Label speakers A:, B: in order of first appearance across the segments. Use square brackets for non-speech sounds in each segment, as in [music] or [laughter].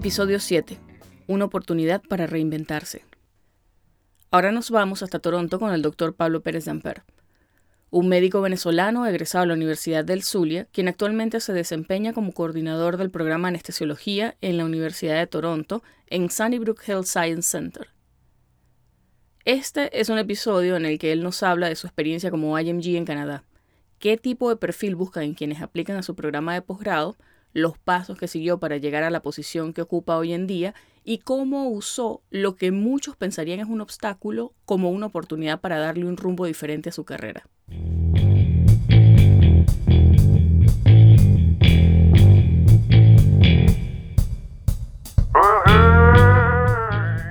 A: Episodio 7. Una oportunidad para reinventarse. Ahora nos vamos hasta Toronto con el doctor Pablo Pérez Damper, un médico venezolano egresado a la Universidad del Zulia, quien actualmente se desempeña como coordinador del programa Anestesiología en la Universidad de Toronto en Sunnybrook Health Science Center. Este es un episodio en el que él nos habla de su experiencia como IMG en Canadá, qué tipo de perfil buscan quienes aplican a su programa de posgrado, los pasos que siguió para llegar a la posición que ocupa hoy en día y cómo usó lo que muchos pensarían es un obstáculo como una oportunidad para darle un rumbo diferente a su carrera.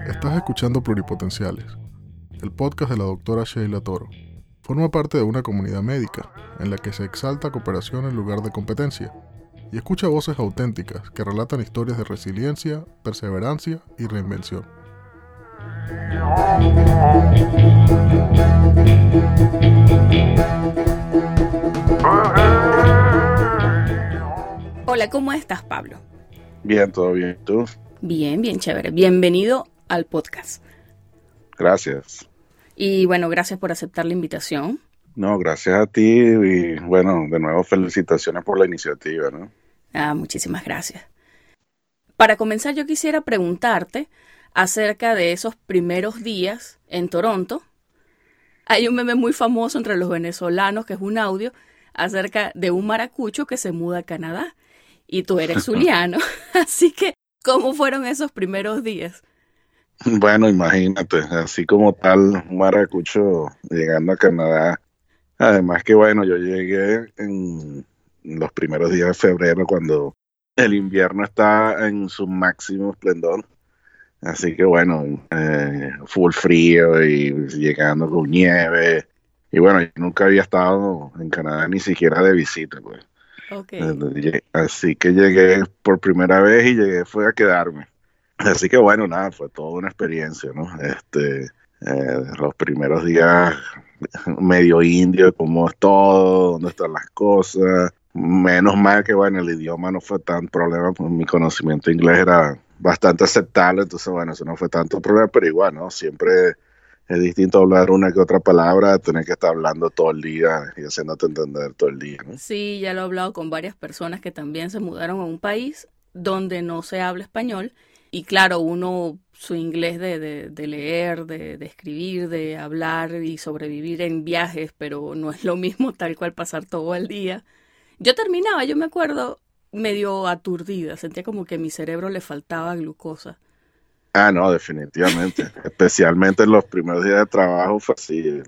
B: Estás escuchando Pluripotenciales, el podcast de la doctora Sheila Toro. Forma parte de una comunidad médica en la que se exalta cooperación en lugar de competencia y escucha voces auténticas que relatan historias de resiliencia, perseverancia y reinvención.
A: Hola, ¿cómo estás, Pablo?
C: Bien, todo bien. ¿Tú?
A: Bien, bien chévere. Bienvenido al podcast.
C: Gracias.
A: Y bueno, gracias por aceptar la invitación.
C: No, gracias a ti y bueno, de nuevo felicitaciones por la iniciativa, ¿no?
A: Ah, muchísimas gracias. Para comenzar, yo quisiera preguntarte acerca de esos primeros días en Toronto. Hay un meme muy famoso entre los venezolanos, que es un audio, acerca de un maracucho que se muda a Canadá. Y tú eres [laughs] zuliano. [laughs] Así que, ¿cómo fueron esos primeros días?
C: Bueno, imagínate, así como tal, un maracucho llegando a Canadá. Además que, bueno, yo llegué en los primeros días de febrero cuando el invierno está en su máximo esplendor. Así que bueno, eh, full frío y llegando con nieve. Y bueno, yo nunca había estado en Canadá ni siquiera de visita, pues. Así que llegué por primera vez y llegué fue a quedarme. Así que bueno, nada, fue toda una experiencia, ¿no? Este, eh, los primeros días medio indio, cómo es todo, dónde están las cosas, Menos mal que, bueno, el idioma no fue tan problema, pues mi conocimiento inglés era bastante aceptable, entonces, bueno, eso no fue tanto problema, pero igual, ¿no? Siempre es distinto hablar una que otra palabra, tener que estar hablando todo el día y haciéndote entender todo el día.
A: Sí, ya lo he hablado con varias personas que también se mudaron a un país donde no se habla español y claro, uno su inglés de, de, de leer, de, de, escribir, de hablar y sobrevivir en viajes, pero no es lo mismo tal cual pasar todo el día yo terminaba, yo me acuerdo, medio aturdida, sentía como que a mi cerebro le faltaba glucosa.
C: Ah, no, definitivamente. [laughs] Especialmente en los primeros días de trabajo fue así.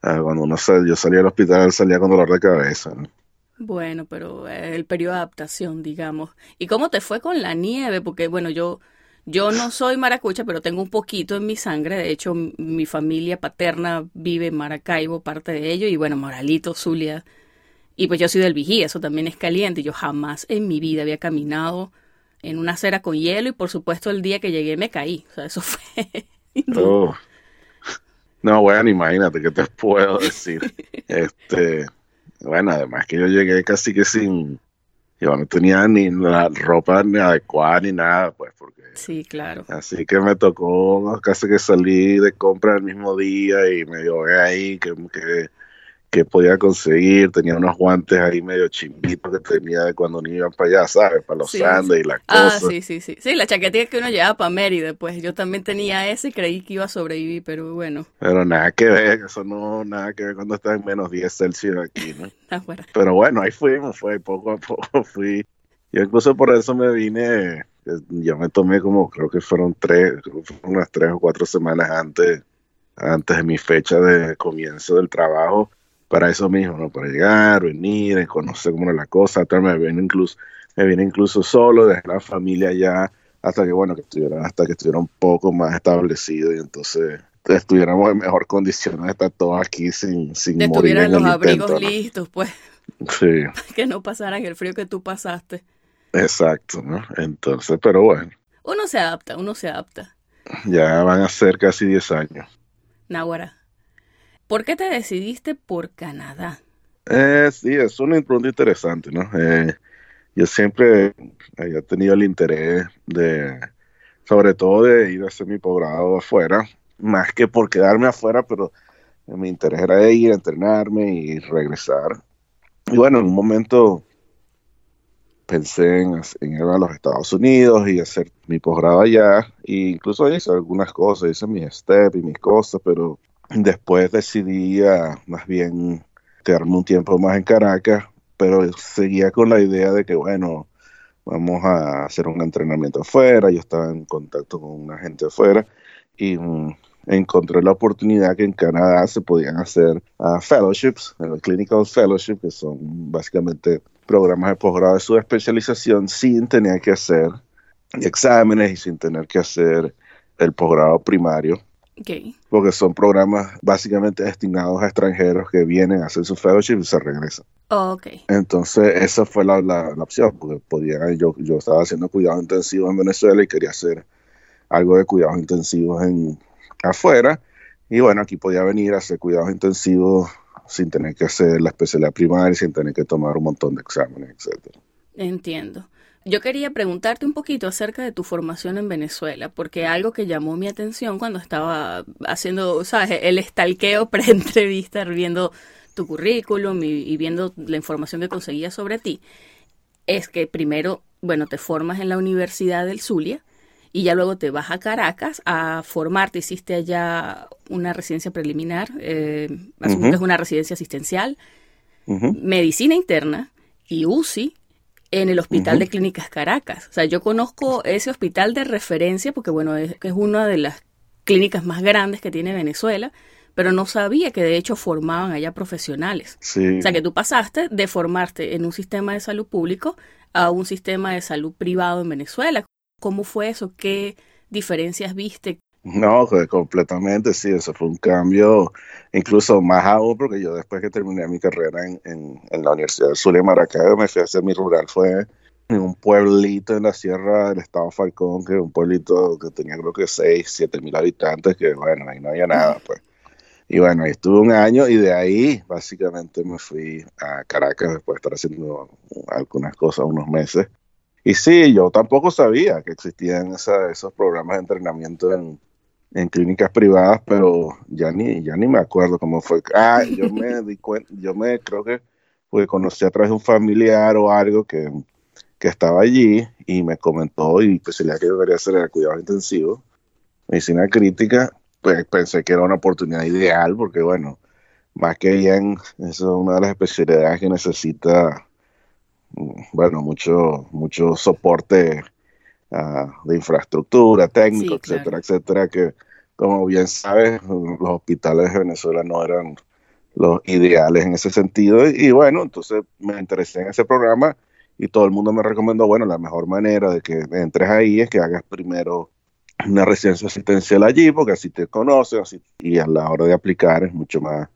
C: cuando uno sal, yo salía del hospital, salía con dolor de cabeza.
A: Bueno, pero el periodo de adaptación, digamos. ¿Y cómo te fue con la nieve? Porque, bueno, yo, yo no soy maracucha, pero tengo un poquito en mi sangre. De hecho, mi familia paterna vive en Maracaibo, parte de ello. Y bueno, Moralito, Zulia, y pues yo soy del vigía, eso también es caliente. Yo jamás en mi vida había caminado en una acera con hielo y por supuesto el día que llegué me caí. O sea, eso [laughs] fue...
C: Oh. No, bueno, imagínate que te [laughs] puedo decir. este, bueno, además que yo llegué casi que sin, yo no tenía ni la ropa ni adecuada ni nada, pues, porque.
A: Sí, claro.
C: Así que me tocó casi que salir de compra el mismo día y me dio ahí que, que que podía conseguir, tenía unos guantes ahí medio chimbitos que tenía de cuando ni iban para allá, ¿sabes? Para los Andes y las ah, cosas.
A: Ah, sí, sí, sí. Sí, la chaquetilla que uno llevaba para Mérida, pues yo también tenía ese y creí que iba a sobrevivir, pero bueno.
C: Pero nada que ver, eso no, nada que ver cuando está en menos 10 Celsius aquí, ¿no? [laughs] pero bueno, ahí fuimos, fue poco a poco fui. Yo incluso por eso me vine, yo me tomé como, creo que fueron tres, unas tres o cuatro semanas antes, antes de mi fecha de comienzo del trabajo para eso mismo, ¿no? Para llegar, venir, conocer cómo era la cosa, me vine incluso, me vine incluso solo, desde la familia ya, hasta que bueno, que estuviera, hasta que estuviera un poco más establecido y entonces estuviéramos en mejor condiciones de estar todos aquí sin, sin
A: de
C: morir
A: los abrigos listos, pues.
C: Sí. [laughs]
A: que no pasaran el frío que tú pasaste.
C: Exacto, ¿no? Entonces, pero bueno.
A: Uno se adapta, uno se adapta.
C: Ya van a ser casi 10 años.
A: Nahuara. ¿Por qué te decidiste por Canadá?
C: Eh, sí, es una pregunta interesante, ¿no? Eh, yo siempre había tenido el interés de, sobre todo de ir a hacer mi posgrado afuera, más que por quedarme afuera, pero mi interés era de ir a entrenarme y regresar. Y bueno, en un momento pensé en, ir a los Estados Unidos y hacer mi posgrado allá. E incluso hice algunas cosas, hice mis steps y mis cosas, pero después decidí más bien quedarme un tiempo más en Caracas, pero seguía con la idea de que, bueno, vamos a hacer un entrenamiento afuera. Yo estaba en contacto con una gente afuera y mm, encontré la oportunidad que en Canadá se podían hacer uh, fellowships, el clinical fellowship, que son básicamente programas de posgrado de su especialización sin tener que hacer exámenes y sin tener que hacer el posgrado primario. Porque son programas básicamente destinados a extranjeros que vienen a hacer su fellowship y se regresan.
A: Oh,
C: Entonces, esa fue la, la, opción, porque podía, yo, yo estaba haciendo cuidados intensivos en Venezuela y quería hacer algo de cuidados intensivos en, afuera. Y bueno, aquí podía venir a hacer cuidados intensivos sin tener que hacer la especialidad primaria, sin tener que tomar un montón de exámenes, etcétera.
A: Entiendo. Yo quería preguntarte un poquito acerca de tu formación en Venezuela, porque algo que llamó mi atención cuando estaba haciendo, ¿sabes? El estalqueo [laughs] pre-entrevista, viendo tu currículum y, y, viendo la información que conseguía sobre ti, es que primero, bueno, te formas en la Universidad del Zulia, y ya luego te vas a Caracas a formarte. Hiciste allá una residencia preliminar, eh, que es una residencia asistencial, medicina interna y UCI en el Hospital de Clínicas Caracas. O sea, yo conozco ese hospital de referencia porque, bueno, es, es una de las clínicas más grandes que tiene Venezuela, pero no sabía que de hecho formaban allá profesionales. O sea, que tú pasaste de formarte en un sistema de salud público a un sistema de salud privado en Venezuela. ¿Cómo fue eso? ¿Qué diferencias viste?
C: No, completamente, sí, eso fue un cambio, incluso más aún, porque yo después que terminé mi carrera en, en, la Universidad de Zulia Maracaibo, me fui a hacer mi rural, fue en un pueblito en la sierra del estado Falcón, que es un pueblito que tenía creo que 6, 7 mil habitantes, que bueno, ahí no había nada, pues. Y bueno, ahí estuve un año y de ahí básicamente me fui a Caracas después de estar haciendo algunas cosas unos meses. Y sí, yo tampoco sabía que existían esos programas de entrenamiento en, clínicas privadas, pero ya ni, ya ni me acuerdo cómo fue. Ah, yo [laughs] me di cuenta, yo me creo que pues, conocí a través de un familiar o algo que, estaba allí y me comentó y pues que yo quería hacer el cuidado intensivo, medicina crítica, pues pensé que era una oportunidad ideal porque bueno, más que bien, eso es una de las especialidades que necesita bueno, mucho, mucho soporte ah, de infraestructura, técnico, etcétera, etcétera, que como bien sabes, los hospitales de Venezuela no eran los ideales en ese sentido. Y, bueno, entonces me interesé en ese programa y todo el mundo me recomendó, bueno, la mejor manera de que entres ahí es que hagas primero una residencia asistencial allí, porque así te conoces, así, y a la hora de aplicar es mucho más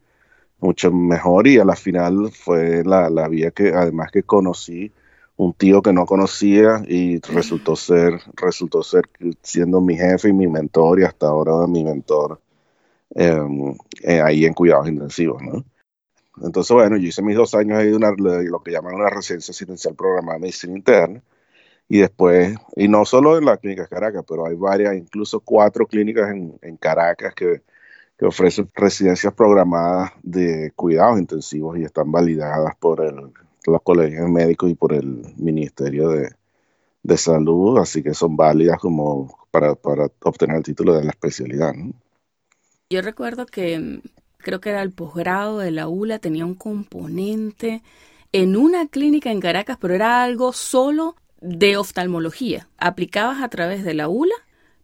C: mucho mejor y a la final fue la, la vía que además que conocí un tío que no conocía y resultó ser, resultó ser siendo mi jefe y mi mentor y hasta ahora mi mentor em, eh, ahí en cuidados intensivos, ¿no? Entonces, bueno, yo hice mis dos años ahí de, una, lo que llaman una residencia asistencial programada de medicina interna y después, y no solo en la clínica Caracas, pero hay varias, incluso cuatro clínicas en, en Caracas que que ofrece residencias programadas de cuidados intensivos y están validadas por el, los colegios médicos y por el Ministerio de, Salud, así que son válidas como para, obtener el título de la especialidad.
A: Yo recuerdo que mm, creo que era el posgrado de la ULA, tenía un componente en una clínica en Caracas, pero era algo solo de oftalmología. Aplicabas a través de la ULA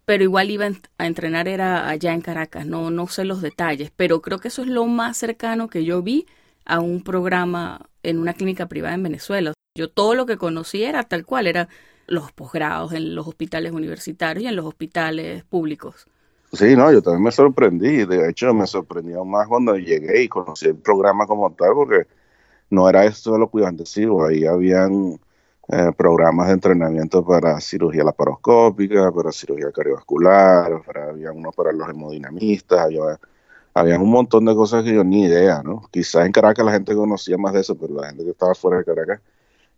A: pero igual iba a entrenar era allá en Caracas, no, no sé los detalles, pero creo que eso es lo más cercano que yo vi a un programa en una clínica privada en Venezuela. Yo todo lo que conocí era tal cual, era los posgrados en los hospitales universitarios y en los hospitales públicos.
C: Sí, no, yo también me sorprendí, de hecho me sorprendió más cuando llegué y conocí el programa como tal, porque no era esto de los cuidados intensivos, ahí habían eh, programas de entrenamiento para cirugía laparoscópica, para cirugía cardiovascular, para, había uno para los hemodinamistas, había, había un montón de cosas que yo ni idea, ¿no? Quizás en Caracas la gente conocía más de eso, pero la gente que estaba fuera de Caracas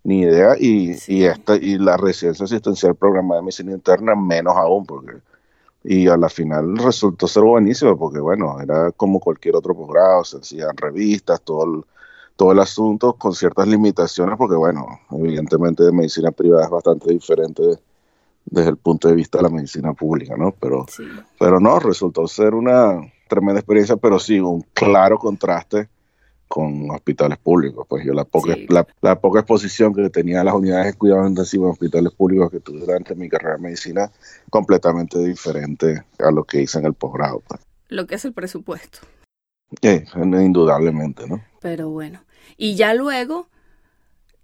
C: ni idea. Y, y, esta, y la residencia asistencial programada de medicina interna, menos aún, porque. Y a la final resultó ser buenísimo, porque bueno, era como cualquier otro posgrado, se hacían revistas, todo el, todo el asunto con ciertas limitaciones, porque bueno, evidentemente de medicina privada es bastante diferente desde el punto de vista de la medicina pública, ¿no? Pero, pero no, resultó ser una tremenda experiencia, pero sí, un claro contraste con hospitales públicos. Pues yo la poca, la, poca exposición que tenía a las unidades de cuidados intensivos en hospitales públicos que tuve durante mi carrera de medicina, completamente diferente a lo que hice en el posgrado. Pues.
A: Lo que es el presupuesto.
C: Sí, indudablemente, ¿no?
A: Pero bueno. Y ya luego,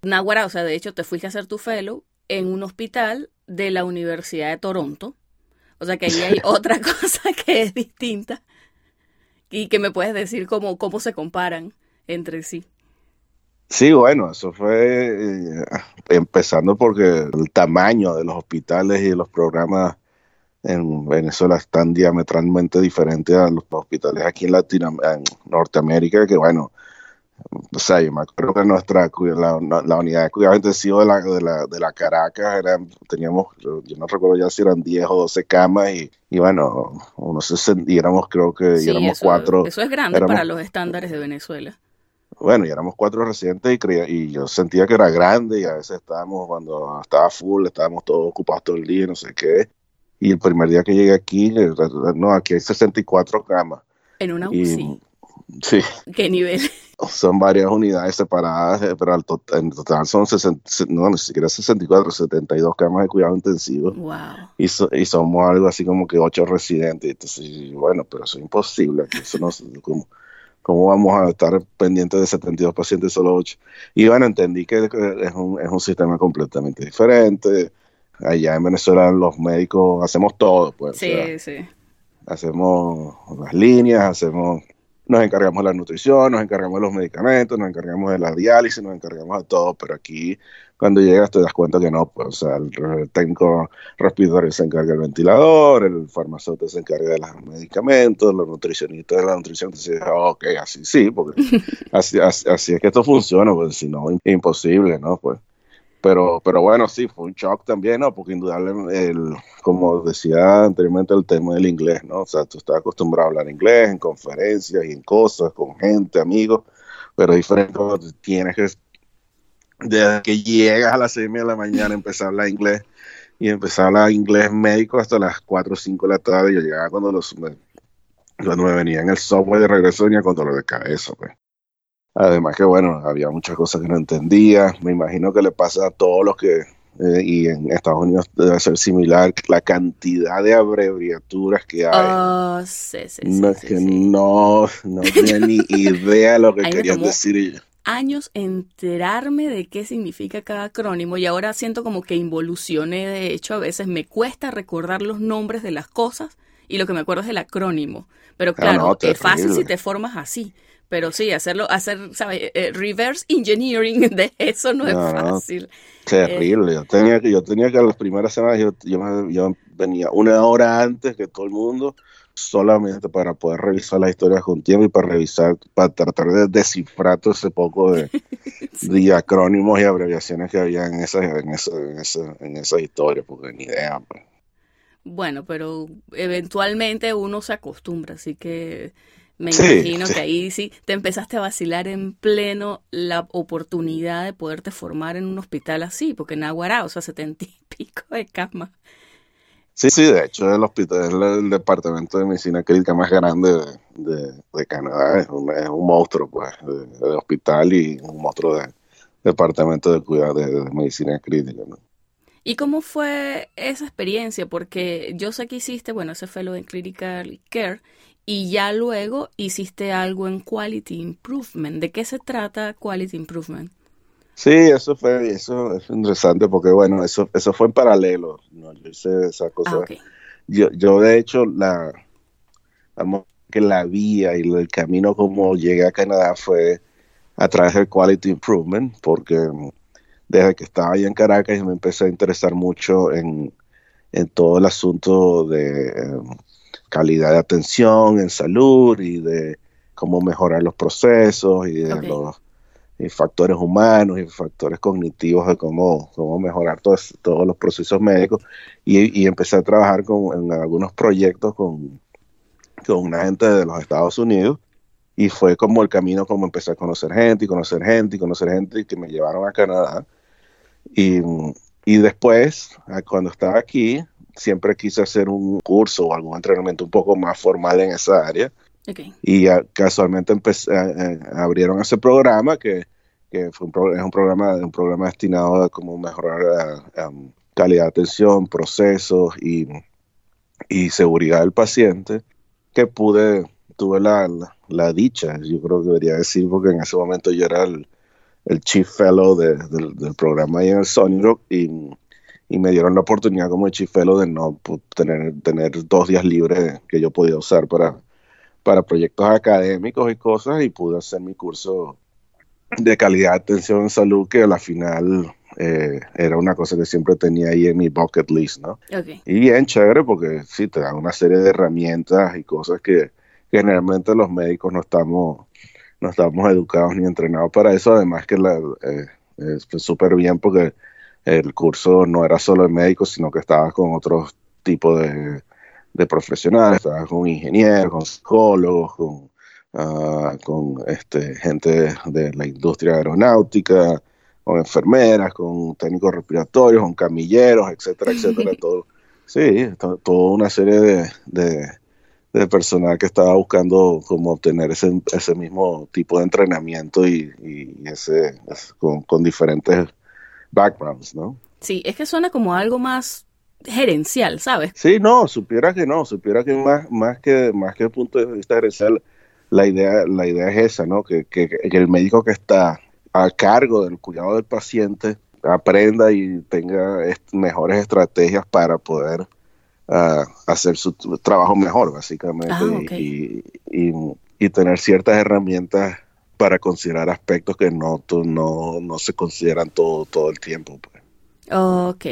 A: Nahuara, o sea, de hecho te fuiste a hacer tu fellow en un hospital de la Universidad de Toronto. O sea que ahí hay [laughs] otra cosa que es distinta y que me puedes decir cómo, cómo se comparan entre sí.
C: Sí, bueno, eso fue eh, empezando porque el tamaño de los hospitales y los programas en Venezuela están diametralmente diferentes a los hospitales aquí en Latinoamérica, en Norteamérica, que bueno, o sea, yo me acuerdo que nuestra la, la unidad de cuidado intensivo de la, de la, de la Caracas eran, teníamos, yo no recuerdo ya si eran 10 o 12 camas y, y bueno, uno se y éramos creo que éramos cuatro.
A: Eso es grande para los estándares de Venezuela.
C: Bueno, y éramos cuatro residentes y, creía, y yo sentía que era grande y a veces estábamos, cuando estaba full, estábamos todos ocupados todo el día, no sé qué. Y el primer día que llegué aquí, no, aquí hay 64 camas.
A: En una UCI.
C: Sí.
A: ¿Qué nivel? [laughs]
C: Son varias unidades separadas, eh, pero en total son 60, no, ni siquiera 64, 72 camas de cuidado intensivo.
A: Wow.
C: Y, y somos algo así como que ocho residentes. Entonces, bueno, pero eso es imposible. Eso no, ¿cómo, ¿Cómo vamos a estar pendientes de 72 pacientes solo 8? Y bueno, entendí que es un, es un sistema completamente diferente. Allá en Venezuela los médicos hacemos todo, pues.
A: Sí, sí.
C: Hacemos las líneas, hacemos nos encargamos de la nutrición, nos encargamos de los medicamentos, nos encargamos de la diálisis, nos encargamos de todo, pero aquí cuando llegas te das cuenta que no, pues, o sea, el, técnico respiratorio se encarga del ventilador, el farmacéutico se encarga de los medicamentos, los nutricionistas de la nutrición te dicen, ok, así sí, porque [laughs] así, así, es que esto funciona, pues si no, imposible, ¿no? Pues pero, pero bueno, sí, fue un shock también, ¿no? Porque indudablemente, el, como decía anteriormente, el tema del inglés, ¿no? O sea, tú estás acostumbrado a hablar inglés en conferencias y en cosas, con gente, amigos, pero diferente tienes que, desde que llegas a las seis de la mañana, empezar a hablar inglés y empezar a hablar inglés médico hasta las 4 o 5 de la tarde. Yo llegaba cuando, los, cuando me venía en el software de regreso, venía con dolor de cabeza, pues. Además que, bueno, había muchas cosas que no entendía. Me imagino que le pasa a todos los que, eh, y en Estados Unidos debe ser similar, la cantidad de abreviaturas que hay.
A: Oh, sí, sí,
C: no,
A: sí,
C: que no, no [laughs] tenía ni idea de lo que querían decir.
A: Años enterarme de qué significa cada acrónimo y ahora siento como que involucioné. De hecho, a veces me cuesta recordar los nombres de las cosas y lo que me acuerdo es el acrónimo. Pero ah, claro, es fácil si te formas así. Pero sí, hacerlo, hacer, ¿sabes? Eh, eh, reverse engineering [laughs] de eso no, es fácil.
C: Terrible. yo tenía que, yo tenía que las primeras semanas yo, yo, venía una hora antes que todo el mundo solamente para poder revisar las historias con tiempo y para revisar, para tratar de descifrar todo ese poco de, [laughs] diacrónimos y abreviaciones que había en esas, en esa, en esa, en esas historias, porque ni idea. Pues.
A: Bueno, pero eventualmente uno se acostumbra, así que me imagino que ahí sí te empezaste a vacilar en pleno la oportunidad de poderte formar en un hospital así, porque en Aguará, o sea, setenta y pico de camas.
C: Sí, sí, de hecho el hospital es el, departamento de medicina crítica más grande de, Canadá, es un, es un, monstruo pues, de, hospital y un monstruo de departamento de cuidado de, medicina crítica.
A: ¿Y cómo fue esa experiencia? Porque yo sé que hiciste, bueno, ese fellow en Critical Care y ya luego hiciste algo en Quality Improvement. ¿De qué se trata Quality Improvement?
C: Sí, eso fue, eso es interesante porque bueno, eso, eso fue en paralelo, ¿no? yo hice esa cosa. Ah, yo, yo de hecho la, que la vía y el camino como llegué a Canadá fue a través del Quality Improvement, porque desde que estaba ahí en Caracas me empecé a interesar mucho en, en todo el asunto de calidad de atención en salud y de cómo mejorar los procesos y de los factores humanos y factores cognitivos de cómo, cómo mejorar todos, todos los procesos médicos. Y, empecé a trabajar con, en algunos proyectos con, con una gente de los Estados Unidos. Y fue como el camino como empecé a conocer gente y conocer gente y conocer gente y que me llevaron a Canadá. Y, y después cuando estaba aquí siempre quise hacer un curso o algún entrenamiento un poco más formal en esa área. Y casualmente empecé, abrieron ese programa que, que fue un es un programa, un programa destinado a como mejorar calidad de atención, procesos y, y, seguridad del paciente, que pude, tuve la, la, dicha, yo creo que debería decir, porque en ese momento yo era el, el Chief Fellow del programa ahí en el Sony Rock y, y, me dieron la oportunidad como Chief Fellow de no tener, tener dos días libres que yo podía usar para para proyectos académicos y cosas y pude hacer mi curso de calidad de atención en salud que a la final eh, era una cosa que siempre tenía ahí en mi bucket list, ¿no? Y bien chévere porque sí, te da una serie de herramientas y cosas que, generalmente los médicos no estamos, no estamos educados ni entrenados para eso, además que la, eh, es súper bien porque el curso no era solo de médicos, sino que estaba con otros tipos de de profesionales, con ingenieros, con psicólogos, con, con este, gente de la industria aeronáutica, con enfermeras, con técnicos respiratorios, con camilleros, etcétera, etcétera, [laughs] todo. Sí, toda una serie de, de, personal que estaba buscando cómo obtener ese, ese mismo tipo de entrenamiento y, y ese, con, con diferentes backgrounds, ¿no?
A: Sí, es que suena como algo más gerencial, ¿sabes?
C: Sí, no, supiera que no, supiera que más, más que más que el punto de vista gerencial, la idea, la idea es esa, ¿no? Que, que, el médico que está a cargo del cuidado del paciente aprenda y tenga mejores estrategias para poder ah, hacer su trabajo mejor, básicamente, ah, y, y, tener ciertas herramientas para considerar aspectos que no, no, no se consideran todo, todo el tiempo. Pues.
A: Ok.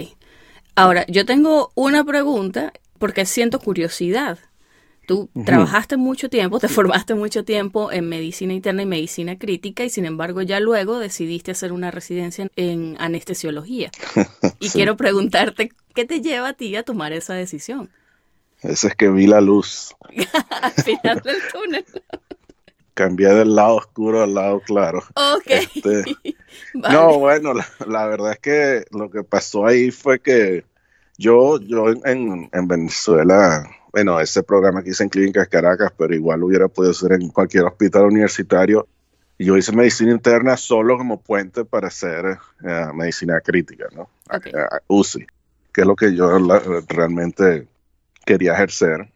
A: Ahora, yo tengo una pregunta porque siento curiosidad. Tú trabajaste mucho tiempo, te [laughs] formaste mucho tiempo en medicina interna y medicina crítica y sin embargo ya luego decidiste hacer una residencia en anestesiología. [laughs] Y quiero preguntarte, ¿qué te lleva a ti a tomar esa decisión?
C: Eso es que vi la luz. [laughs]
A: al final del túnel.
C: Cambié del lado oscuro al lado claro.
A: Ok. Este, [laughs]
C: no, bueno, la, verdad es que lo que pasó ahí fue que yo, yo en, en Venezuela, bueno, ese programa que hice en Clínicas Caracas, pero igual hubiera podido ser en cualquier hospital universitario. Yo hice medicina interna solo como puente para hacer eh, medicina crítica, ¿no? UCI, que es lo que yo realmente quería ejercer.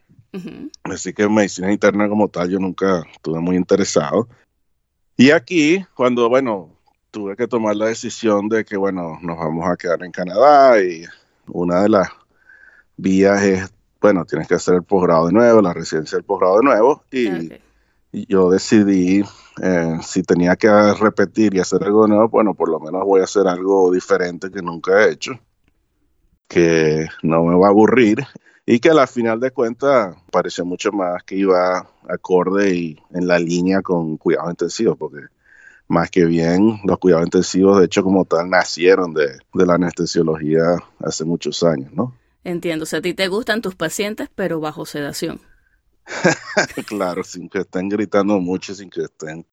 C: Así que medicina interna como tal yo nunca estuve muy interesado. Y aquí, cuando, bueno, tuve que tomar la decisión de que, bueno, nos vamos a quedar en Canadá y una de las vías es, bueno, tienes que hacer el posgrado de nuevo, la residencia del posgrado de nuevo. Y, yo decidí eh, si tenía que repetir y hacer algo nuevo, bueno, por lo menos voy a hacer algo diferente que nunca he hecho, que no me va a aburrir y que a la final de cuentas pareció mucho más que iba acorde y en la línea con cuidados intensivos, porque más que bien los cuidados intensivos, de hecho, como tal, nacieron de, la anestesiología hace muchos años, ¿no?
A: Entiendo, o sea, a ti te gustan tus pacientes, pero bajo sedación. [laughs]
C: claro, sin que estén gritando mucho, sin que estén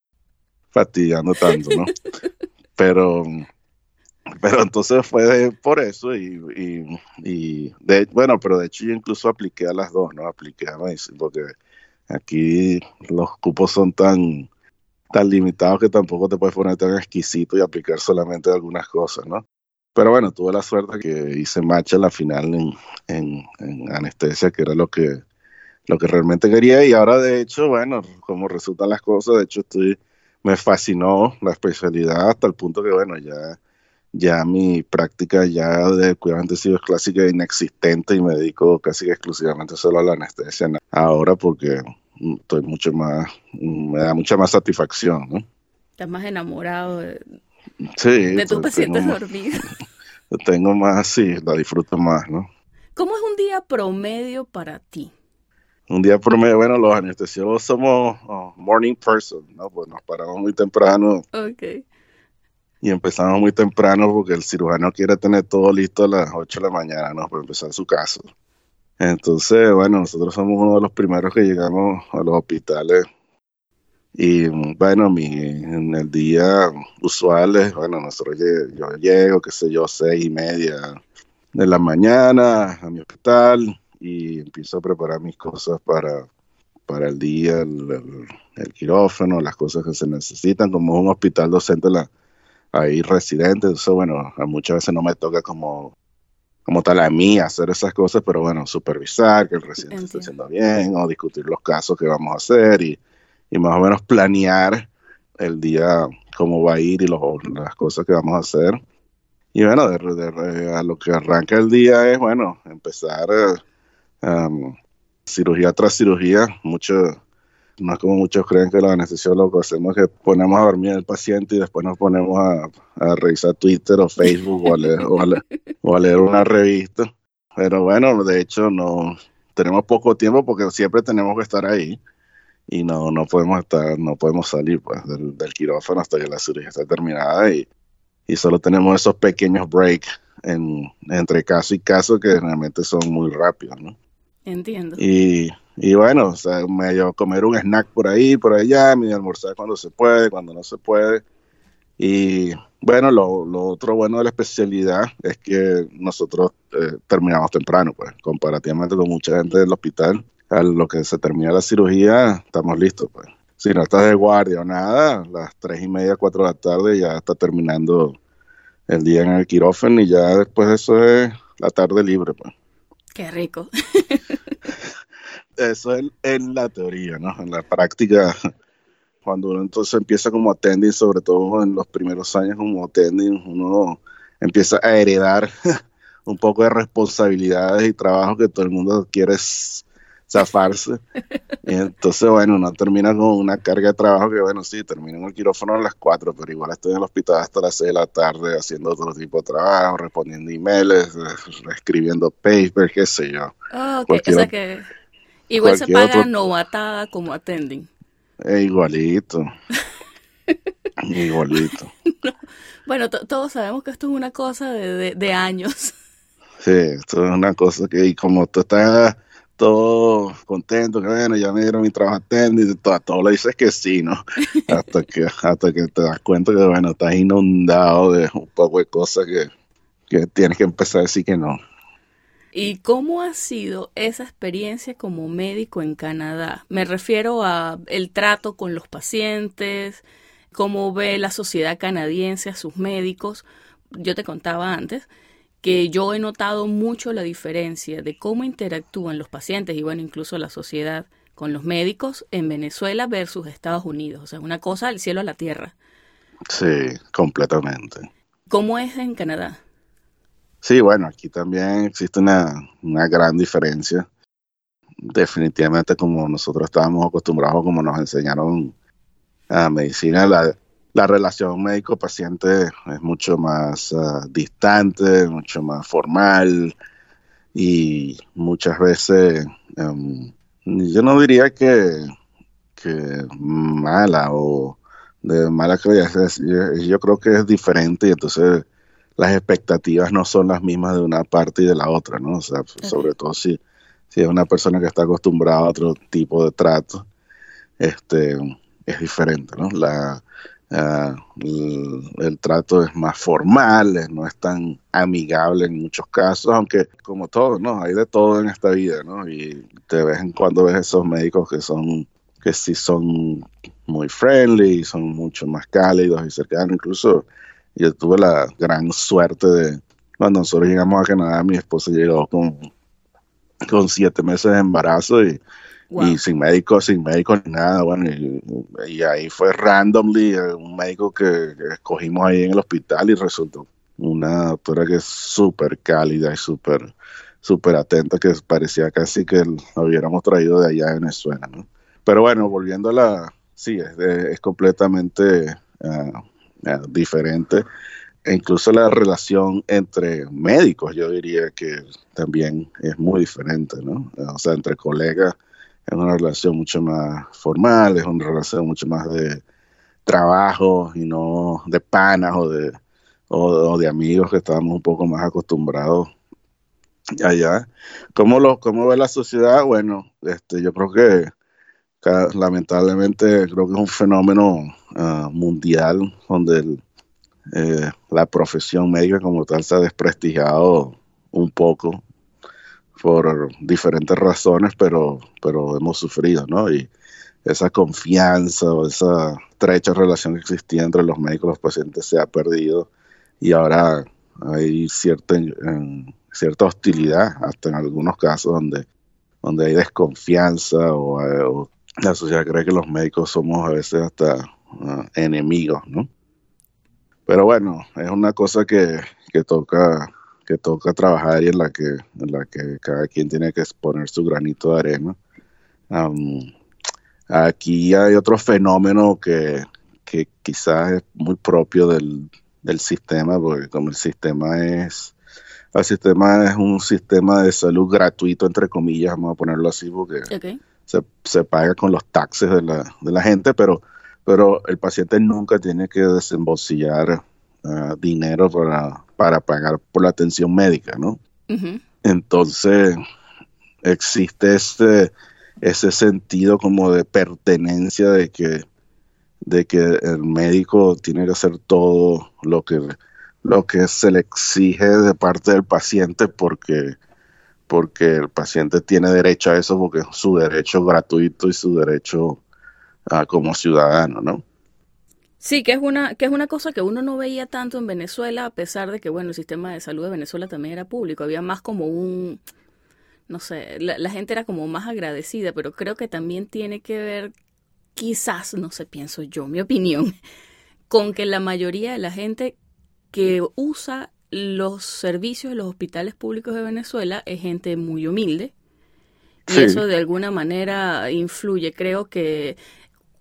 C: fatigando tanto, ¿no? [laughs] pero [laughs] pero entonces fue por eso y, de, bueno, pero de hecho yo incluso apliqué a las dos, ¿no? Apliqué a medicina porque aquí los cupos son tan, tan limitados que tampoco te puedes poner tan exquisito y aplicar solamente algunas cosas, ¿no? Pero bueno, tuve la suerte que hice match a la final en, en, en, anestesia, que era lo que, lo que realmente quería. Y ahora, de hecho, bueno, como resultan las cosas, de hecho, estoy, me fascinó la especialidad hasta el punto que, bueno, ya ya mi práctica ya de cuidado intensivo es clásica e inexistente y me dedico casi exclusivamente solo a la anestesia ahora porque estoy mucho más, me da mucha más satisfacción, ¿no?
A: Estás más enamorado de,
C: sí,
A: de tus pacientes dormidos. [laughs]
C: Tengo más, sí, la disfruto más, ¿no?
A: ¿Cómo es un día promedio para ti?
C: Un día promedio, bueno, los anestesiólogos somos oh, morning person, ¿no? Pues nos paramos muy temprano.
A: Ok
C: y empezamos muy temprano porque el cirujano quiere tener todo listo a las 8 de la mañana, ¿no? Para empezar su caso. Entonces, bueno, nosotros somos uno de los primeros que llegamos a los hospitales. Y bueno, mi, en el día usual es, bueno, nosotros yo llego, qué sé yo, seis y media de la mañana a mi hospital y empiezo a preparar mis cosas para, para el día, el, quirófano, las cosas que se necesitan, como un hospital docente la, hay residentes, entonces bueno, muchas veces no me toca como, como tal a mí hacer esas cosas, pero bueno, supervisar que el residente esté haciendo bien o discutir los casos que vamos a hacer y, y más o menos planear el día, cómo va a ir y los, las cosas que vamos a hacer. Y bueno, de, a lo que arranca el día es, bueno, empezar um, cirugía tras cirugía, mucho no es como muchos creen que los anestesiólogos hacemos que ponemos a dormir al paciente y después nos ponemos a, revisar Twitter o Facebook o a, leer, a una revista. Pero bueno, de hecho no tenemos poco tiempo porque siempre tenemos que estar ahí y no, no podemos estar, no podemos salir pues del, quirófano hasta que la cirugía esté terminada y, y solo tenemos esos pequeños breaks en, entre caso y caso que realmente son muy rápidos, ¿no?
A: Entiendo.
C: Y y bueno, o sea, medio comer un snack por ahí, por allá, medio almorzar cuando se puede, cuando no se puede. Y bueno, lo, lo otro bueno de la especialidad es que nosotros eh, terminamos temprano, pues, comparativamente con mucha gente del hospital. A lo que se termina la cirugía, estamos listos, pues. Si no estás de guardia o nada, a las tres y media, cuatro de la tarde ya está terminando el día en el quirófano y ya después de eso es la tarde libre, pues.
A: Qué rico. [laughs]
C: eso es en la teoría, ¿no? En la práctica, cuando uno entonces empieza como attending, sobre todo en los primeros años como attending, uno empieza a heredar [laughs] un poco de responsabilidades y trabajo que todo el mundo quiere zafarse. Y entonces, bueno, uno termina con una carga de trabajo que, bueno, sí, termino en el quirófano a las 4, pero igual estoy en el hospital hasta las 6 de la tarde haciendo otro tipo de trabajo, respondiendo emails, escribiendo papers, qué sé yo.
A: Oh, o sea que Igual se paga novatada como attending.
C: igualito. [laughs] igualito.
A: Bueno, todos sabemos que esto es una cosa de, años.
C: Sí, esto es una cosa que, y como tú estás todo contento, que bueno, ya me dieron mi trabajo attending, todo, todo le dices que sí, ¿no? [laughs] hasta que hasta que te das cuenta que, bueno, estás inundado de un poco de cosas que, que tienes que empezar a decir que no.
A: ¿Y cómo ha sido esa experiencia como médico en Canadá? Me refiero a el trato con los pacientes, cómo ve la sociedad canadiense a sus médicos. Yo te contaba antes que yo he notado mucho la diferencia de cómo interactúan los pacientes y bueno, incluso la sociedad con los médicos en Venezuela versus Estados Unidos. O sea, una cosa del cielo a la tierra.
C: Sí, completamente.
A: ¿Cómo es en Canadá?
C: Sí, bueno, aquí también existe una, gran diferencia. Definitivamente como nosotros estábamos acostumbrados, como nos enseñaron a medicina, la, relación médico-paciente es mucho más ah, distante, mucho más formal y muchas veces, em, yo no diría que, que mala o de mala calidad, yo creo que es diferente y entonces las expectativas no son las mismas de una parte y de la otra, ¿no? O sea, sobre todo si, si es una persona que está acostumbrada a otro tipo de trato, este, es diferente, ¿no? La, ah, el, trato es más formal, no es tan amigable en muchos casos, aunque como todo, ¿no? Hay de todo en esta vida, ¿no? Y de vez en cuando ves esos médicos que son, que sí son muy friendly, son mucho más cálidos y cercanos, incluso yo tuve la gran suerte de, cuando nosotros llegamos a Canadá, mi esposa llegó con, con siete meses de embarazo y, y sin médico, sin médico ni nada. Bueno, y, ahí fue randomly eh, un médico que, escogimos ahí en el hospital y resultó una doctora que es súper cálida y súper súper atenta que parecía casi que lo hubiéramos traído de allá de Venezuela, ¿no? Pero bueno, volviendo a la, sí, es, es completamente uh, diferente. E incluso la relación entre médicos, yo diría que también es muy diferente, ¿no? O sea, entre colegas es una relación mucho más formal, es una relación mucho más de, trabajo y no de panas o de, o, de amigos que estábamos un poco más acostumbrados allá. ¿Cómo, lo, cómo ve la sociedad? Bueno, este, yo creo que lamentablemente creo que es un fenómeno ah, mundial donde eh, la profesión médica como tal se ha desprestigiado un poco por diferentes razones, pero, pero hemos sufrido, ¿no? Y esa confianza o esa estrecha relación que existía entre los médicos y los pacientes se ha perdido y ahora hay cierta, cierta hostilidad, hasta en algunos casos donde, donde hay desconfianza o, la sociedad cree que los médicos somos a veces hasta ah, enemigos, ¿no? Pero bueno, es una cosa que, que toca que toca trabajar y en la que, en la que cada quien tiene que exponer su granito de arena. aquí hay otro fenómeno que, que quizás es muy propio del, del, sistema, porque como el sistema es el sistema es un sistema de salud gratuito, entre comillas, vamos a ponerlo así, porque se, se, paga con los taxes de la, de la gente, pero, pero el paciente nunca tiene que desembolsillar ah, dinero para, para pagar por la atención médica, ¿no? Entonces, existe ese, ese sentido como de pertenencia de que, de que el médico tiene que hacer todo lo que, lo que se le exige de parte del paciente porque, porque el paciente tiene derecho a eso porque es su derecho gratuito y su derecho ah, como ciudadano, ¿no?
A: Sí, que es una que es una cosa que uno no veía tanto en Venezuela, a pesar de que bueno, el sistema de salud de Venezuela también era público, había más como un no sé, la, gente era como más agradecida, pero creo que también tiene que ver quizás, no sé, pienso yo, mi opinión, [laughs] con que la mayoría de la gente que usa los servicios de los hospitales públicos de Venezuela es gente muy humilde. Y eso de alguna manera influye. Creo que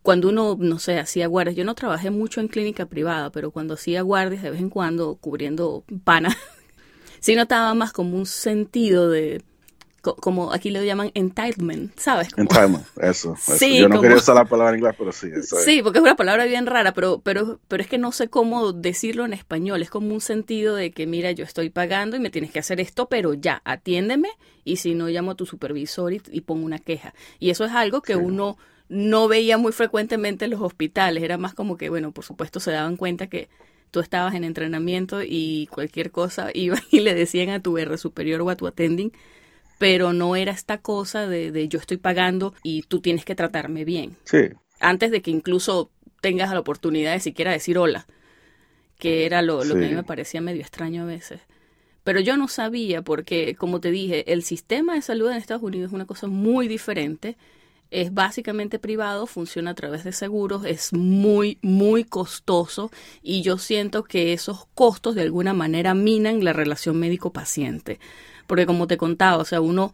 A: cuando uno, no sé, hacía guardias, yo no trabajé mucho en clínica privada, pero cuando hacía guardias de vez en cuando cubriendo pana, [laughs] sí notaba más como un sentido de, como aquí lo llaman entitlement, ¿sabes?
C: Entitlement, [laughs] eso. Sí, Yo no quería usar la palabra en inglés, pero sí. Eso
A: Sí, porque es una palabra bien rara, pero, pero, pero es que no sé cómo decirlo en español. Es como un sentido de que, mira, yo estoy pagando y me tienes que hacer esto, pero ya, atiéndeme y si no, llamo a tu supervisor y, pongo una queja. Y eso es algo que uno no veía muy frecuentemente en los hospitales. Era más como que, bueno, por supuesto se daban cuenta que tú estabas en entrenamiento y cualquier cosa [laughs] iba y le decían a tu R superior o a tu attending, pero no era esta cosa de, de yo estoy pagando y tú tienes que tratarme bien.
C: Sí.
A: Antes de que incluso tengas la oportunidad de siquiera decir hola, que era lo, lo que a mí me parecía medio extraño a veces. Pero yo no sabía porque, como te dije, el sistema de salud en Estados Unidos es una cosa muy diferente es básicamente privado, funciona a través de seguros, es muy, muy costoso y yo siento que esos costos de alguna manera minan la relación médico-paciente. Porque como te contaba, o sea, uno,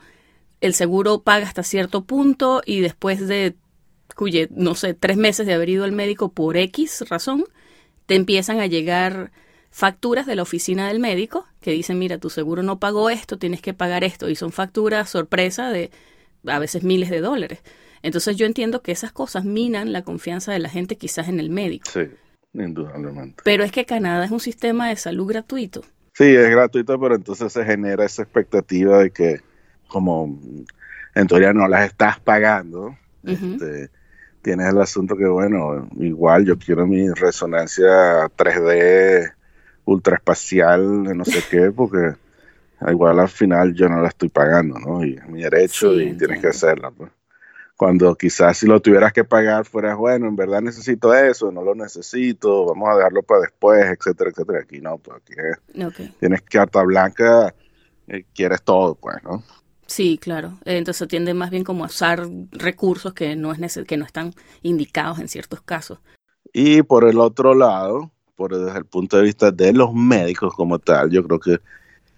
A: el seguro paga hasta cierto punto y después de, cuye, no sé, tres meses de haber ido al médico por X razón, te empiezan a llegar facturas de la oficina del médico que dicen, mira, tu seguro no pagó esto, tienes que pagar esto. Y son facturas sorpresa de a veces miles de dólares. Entonces yo entiendo que esas cosas minan la confianza de la gente quizás en el médico.
C: Sí, indudablemente.
A: Pero es que Canadá es un sistema de salud gratuito.
C: Sí, es gratuito, pero entonces se genera esa expectativa de que como en teoría no las estás pagando, este, tienes el asunto que, bueno, igual yo quiero mi resonancia 3D ultraespacial, no sé [laughs] qué, porque igual al final yo no la estoy pagando, ¿no? Y es mi derecho y tienes que hacerla, pues cuando quizás si lo tuvieras que pagar fueras, bueno, en verdad necesito eso, no lo necesito, vamos a dejarlo para después, etcétera, etcétera. Aquí no, pues aquí tienes carta blanca, eh, quieres todo, pues, ¿no?
A: Sí, claro. Entonces tiende más bien como a usar recursos que no, es que no están indicados en ciertos casos.
C: Y por el otro lado, por desde el punto de vista de los médicos como tal, yo creo que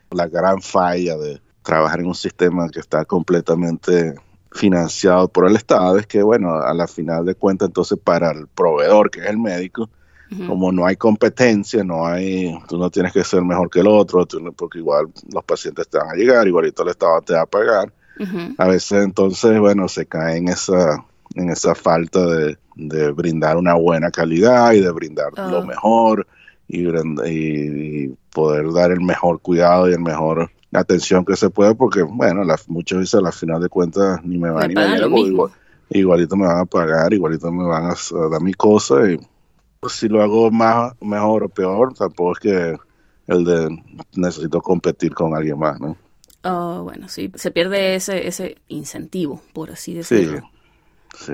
C: la gran falla de trabajar en un sistema que está completamente financiado por el Estado es que, bueno, a la final de cuentas, entonces para el proveedor, que es el médico, como no hay competencia, no hay, tú no tienes que ser mejor que el otro, porque igual los pacientes te van a llegar, igualito el Estado te va a pagar. A veces entonces, bueno, se cae en esa, en esa falta de, brindar una buena calidad y de brindar lo ah. mejor y, y, poder dar el mejor cuidado y el mejor atención que se puede porque bueno muchas veces a la final de cuentas ni me van ni me igual, igualito me van a pagar igualito me van a, dar mi cosa y pues, si lo hago más mejor o peor tampoco es que el de necesito competir con alguien más no
A: Oh, bueno, sí, se pierde ese, ese incentivo, por así decirlo.
C: Sí, sí.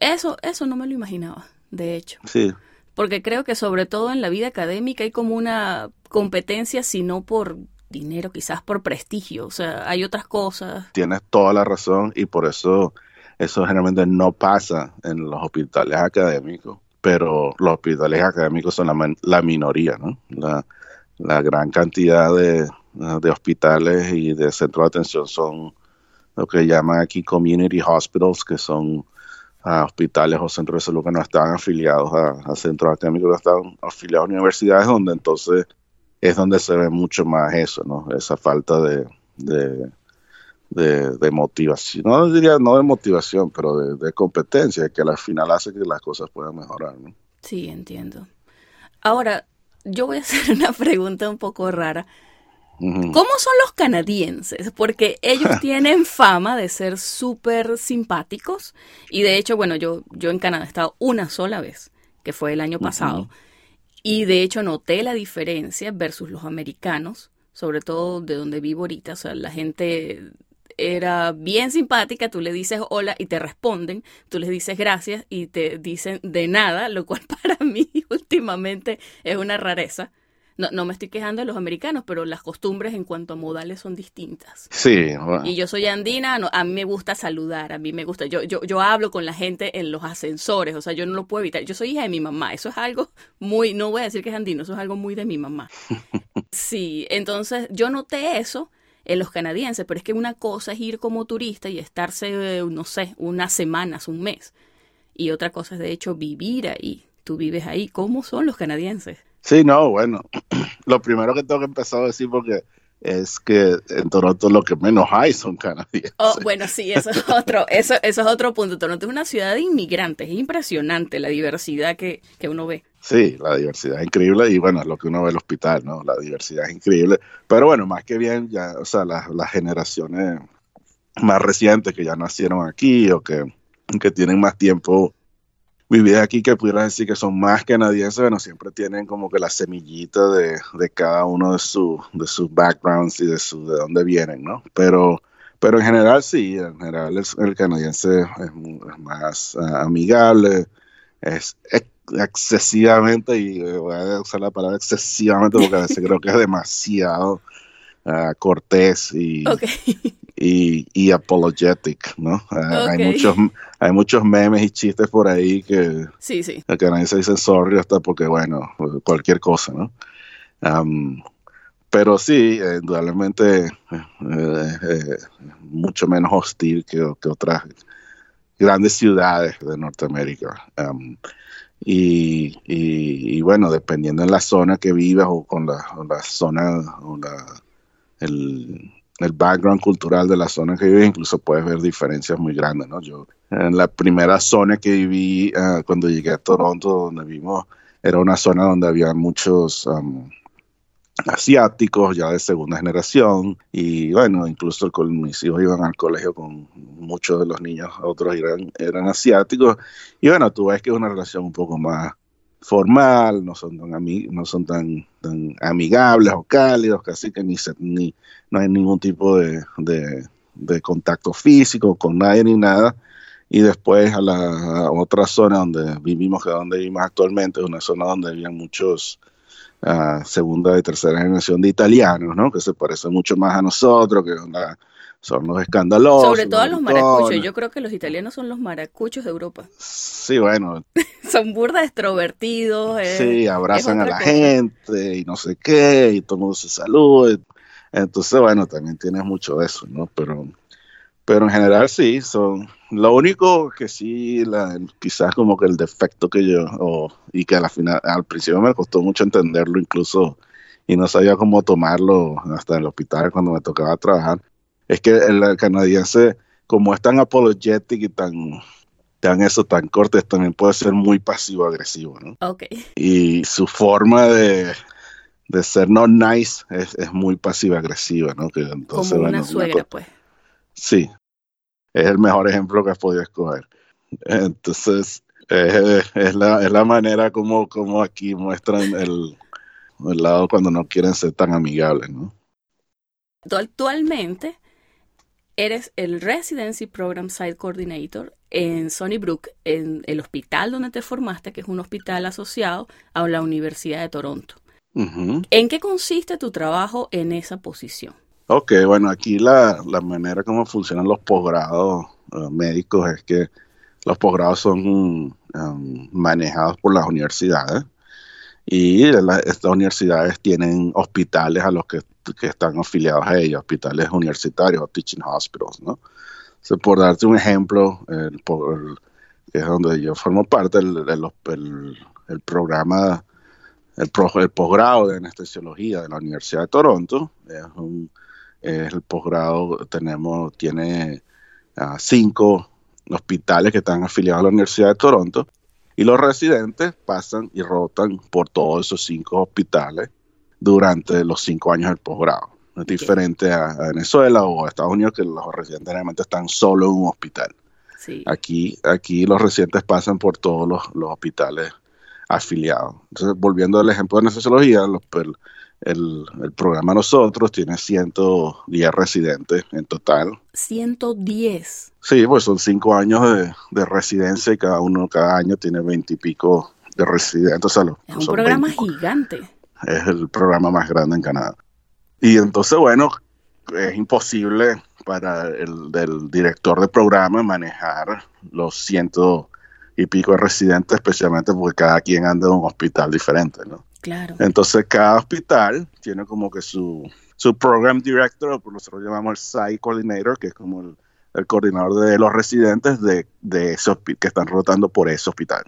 A: Eso, eso no me lo imaginaba, de hecho.
C: Sí.
A: Porque creo que sobre todo en la vida académica hay como una competencia, si no por dinero, quizás por prestigio. O sea, hay otras cosas.
C: Tienes toda la razón y por eso eso generalmente no pasa en los hospitales académicos. Pero los hospitales académicos son la, la minoría, ¿no? La, la gran cantidad de, de hospitales y de centros de atención son lo que llaman aquí community hospitals, que son ah, hospitales o centros de salud que no están afiliados a, centros académicos, no están afiliados a universidades, donde entonces es donde se ve mucho más eso, ¿no? Esa falta de, de, motivación, no diría no de motivación, pero de, competencia, que al final hace que las cosas puedan mejorar, ¿no?
A: Sí, entiendo. Ahora, yo voy a [laughs] hacer una pregunta un poco rara. ¿Cómo son los canadienses? Porque ellos [laughs] tienen fama de ser súper simpáticos y de hecho, bueno, yo, yo en Canadá he estado una sola vez, que fue el año pasado, y de hecho noté la diferencia versus los americanos, sobre todo de donde vivo ahorita, o sea, la gente era bien simpática, tú le dices hola y te responden, tú les dices gracias y te dicen de nada, lo cual [laughs] para mí últimamente es una rareza no, no me estoy quejando de los americanos, pero las costumbres en cuanto a modales son distintas.
C: Sí.
A: Y yo soy andina, a mí me gusta saludar, a mí me gusta, yo, yo, yo hablo con la gente en los ascensores, o sea, yo no lo puedo evitar. Yo soy hija de mi mamá, eso es algo muy, no voy a decir que es andino, eso es algo muy de mi mamá. [laughs] Sí, entonces yo noté eso en los canadienses, pero es que una cosa es ir como turista y estarse, no sé, unas semanas, un mes. Y otra cosa es, de hecho, vivir ahí. Tú vives ahí. ¿Cómo son los canadienses?
C: Sí, no, bueno, [clears throat] lo primero que tengo que empezar a decir porque es que en Toronto lo que menos hay son canadienses.
A: Oh, bueno, sí, eso es [laughs] otro, eso, eso es otro punto. Toronto es una ciudad de inmigrantes, es impresionante la diversidad que, que uno ve.
C: Sí, la diversidad es increíble y bueno, lo que uno ve en el hospital, ¿no? La diversidad es increíble. Pero bueno, más que bien, ya, o sea, las, las generaciones más recientes que ya nacieron aquí o que, que tienen más tiempo vivir aquí que pudiera decir que son más canadienses, bueno, siempre tienen como que la semillita de, de cada uno de, su, de sus backgrounds y de, su, de dónde vienen, ¿no? Pero, pero en general sí, en general el, canadiense es, más ah, amigable, es excesivamente, y voy a usar la palabra excesivamente porque a veces creo que es demasiado uh, cortés y, [laughs] y, y, apologetic, ¿no? Uh, hay muchos hay muchos memes y chistes por ahí que,
A: sí, sí.
C: que nadie se dice sorry hasta porque, bueno, cualquier cosa, ¿no? Um, pero sí, indudablemente eh, eh, mucho menos hostil que, que, otras grandes ciudades de Norteamérica. Um, y, y, bueno, dependiendo en la zona que vivas o con la, la zona o la, el, el background cultural de la zona que vives, incluso puedes ver diferencias muy grandes, ¿no? Yo en la primera zona que viví uh, cuando llegué a Toronto, donde vivimos, era una zona donde había muchos um, asiáticos ya de segunda generación y bueno, incluso con mis hijos iban al colegio con muchos de los niños, otros eran, eran asiáticos y bueno, tú ves que es una relación un poco más formal, no son tan, no son tan, tan, amigables o cálidos, casi que ni, ni no hay ningún tipo de, de, contacto físico con nadie ni nada. Y después a la otra zona donde vivimos, que es donde vivimos actualmente, es una zona donde había muchos uh, segunda y tercera generación de italianos, ¿no? Que se parecen mucho más a nosotros, que una, son los escandalosos.
A: Sobre todo los, maracuchos. Yo creo que los italianos son los maracuchos de Europa.
C: Sí, bueno. [laughs]
A: son burda extrovertidos. Eh,
C: sí, abrazan a la gente y no sé qué, y todo el mundo se saluda. Entonces, bueno, también tienes mucho de eso, ¿no? Pero, pero en general sí, son. Lo único que sí, la, quizás como que el defecto que yo, o, y que al final, al principio me costó mucho entenderlo incluso, y no sabía cómo tomarlo hasta el hospital cuando me tocaba trabajar, es que el canadiense, como es tan apologetic y tan tan eso, tan cortes, también puede ser muy pasivo-agresivo, ¿no?
A: Ok.
C: Y su forma de, de ser no nice es, es muy pasiva-agresiva, ¿no? Que entonces,
A: Como
C: bueno,
A: una suegra, pues.
C: Sí, es el mejor ejemplo que has podido escoger. Entonces, es, es la, es la manera como, como aquí muestran el, el lado cuando no quieren ser tan amigables, ¿no?
A: Tú actualmente eres el Residency Program Site Coordinator en Sunnybrook, en el hospital donde te formaste, que es un hospital asociado a la Universidad de Toronto. ¿En qué consiste tu trabajo en esa posición?
C: Ok, bueno, aquí la, la manera como funcionan los posgrados eh, médicos es que los posgrados son um, manejados por las universidades y estas universidades tienen hospitales a los que, que están afiliados a ellas, hospitales universitarios o teaching hospitals, ¿no? Por darte un ejemplo, que es donde yo formo parte, el, el- el- programa, el, pro- el posgrado de anestesiología de la Universidad de Toronto, es un es el posgrado tenemos tiene ah, cinco hospitales que están afiliados a la Universidad de Toronto y los residentes pasan y rotan por todos esos cinco hospitales durante los cinco años del posgrado. Es diferente a, a Venezuela o a Estados Unidos que los residentes generalmente están solo en un hospital.
A: Sí.
C: Aquí, aquí los residentes pasan por todos los, los hospitales afiliados. Entonces, volviendo al ejemplo de anestesiología, los- el, el, programa Nosotros tiene 110 residentes en total.
A: 110.
C: Sí, pues son cinco años de, de residencia y cada uno, cada año tiene 20 y pico de residentes. O sea, los-
A: Es un programa
C: 20
A: gigante.
C: es el programa más grande en Canadá. Y entonces, bueno, es imposible para el del director de programa manejar los ciento y pico de residentes, especialmente porque cada quien anda en un hospital diferente, ¿no?
A: Claro.
C: Entonces, cada hospital tiene como que su, su program director, o por nosotros llamamos el site coordinator, que es como el, el coordinador de los residentes de, de ese que están rotando por ese hospital.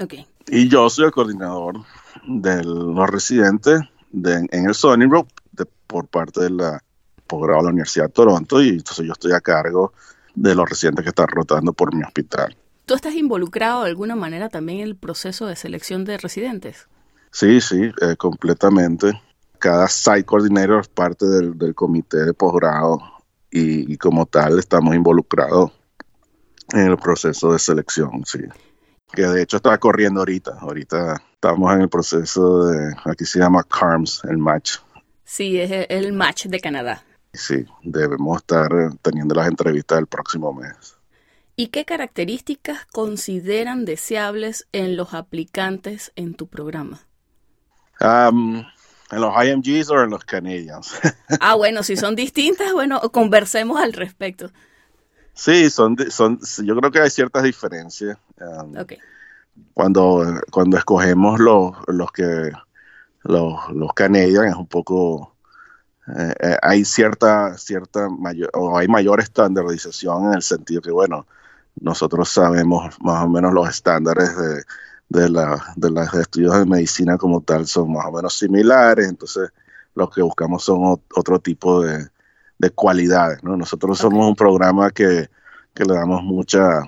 A: Ok.
C: Y yo soy el coordinador de los residentes de- en el Sony Group de- por parte de la posgrado de la Universidad de Toronto y entonces yo estoy a cargo de los residentes que están rotando por mi hospital.
A: ¿Tú estás involucrado de alguna manera también en el proceso de selección de residentes?
C: Sí, sí, eh, completamente. Cada site coordinator es parte del, del comité de posgrado y, y como tal estamos involucrados en el proceso de selección, sí. Que de hecho está corriendo ahorita. Ahorita estamos en el proceso de, aquí se llama CARMS, el match.
A: Sí, es el- match de Canadá.
C: Sí, debemos estar eh, teniendo las entrevistas el próximo mes.
A: ¿Y qué características consideran deseables en los aplicantes en tu programa?
C: Um, ¿En los IMGs o en los Canadians? [laughs]
A: Ah, bueno, si son distintas, bueno, conversemos al respecto.
C: sí, son, son, yo creo que hay ciertas diferencias. Um,
A: Ok.
C: cuando, cuando escogemos los, los que los, los Canadian es un poco eh, eh, hay cierta cierta mayor o hay mayor estandarización en el sentido que bueno nosotros sabemos más o menos los estándares de, de la de los estudios de medicina como tal son más o menos similares entonces lo que buscamos son ot- otro tipo de, de cualidades ¿no? nosotros somos un programa que, que le damos mucha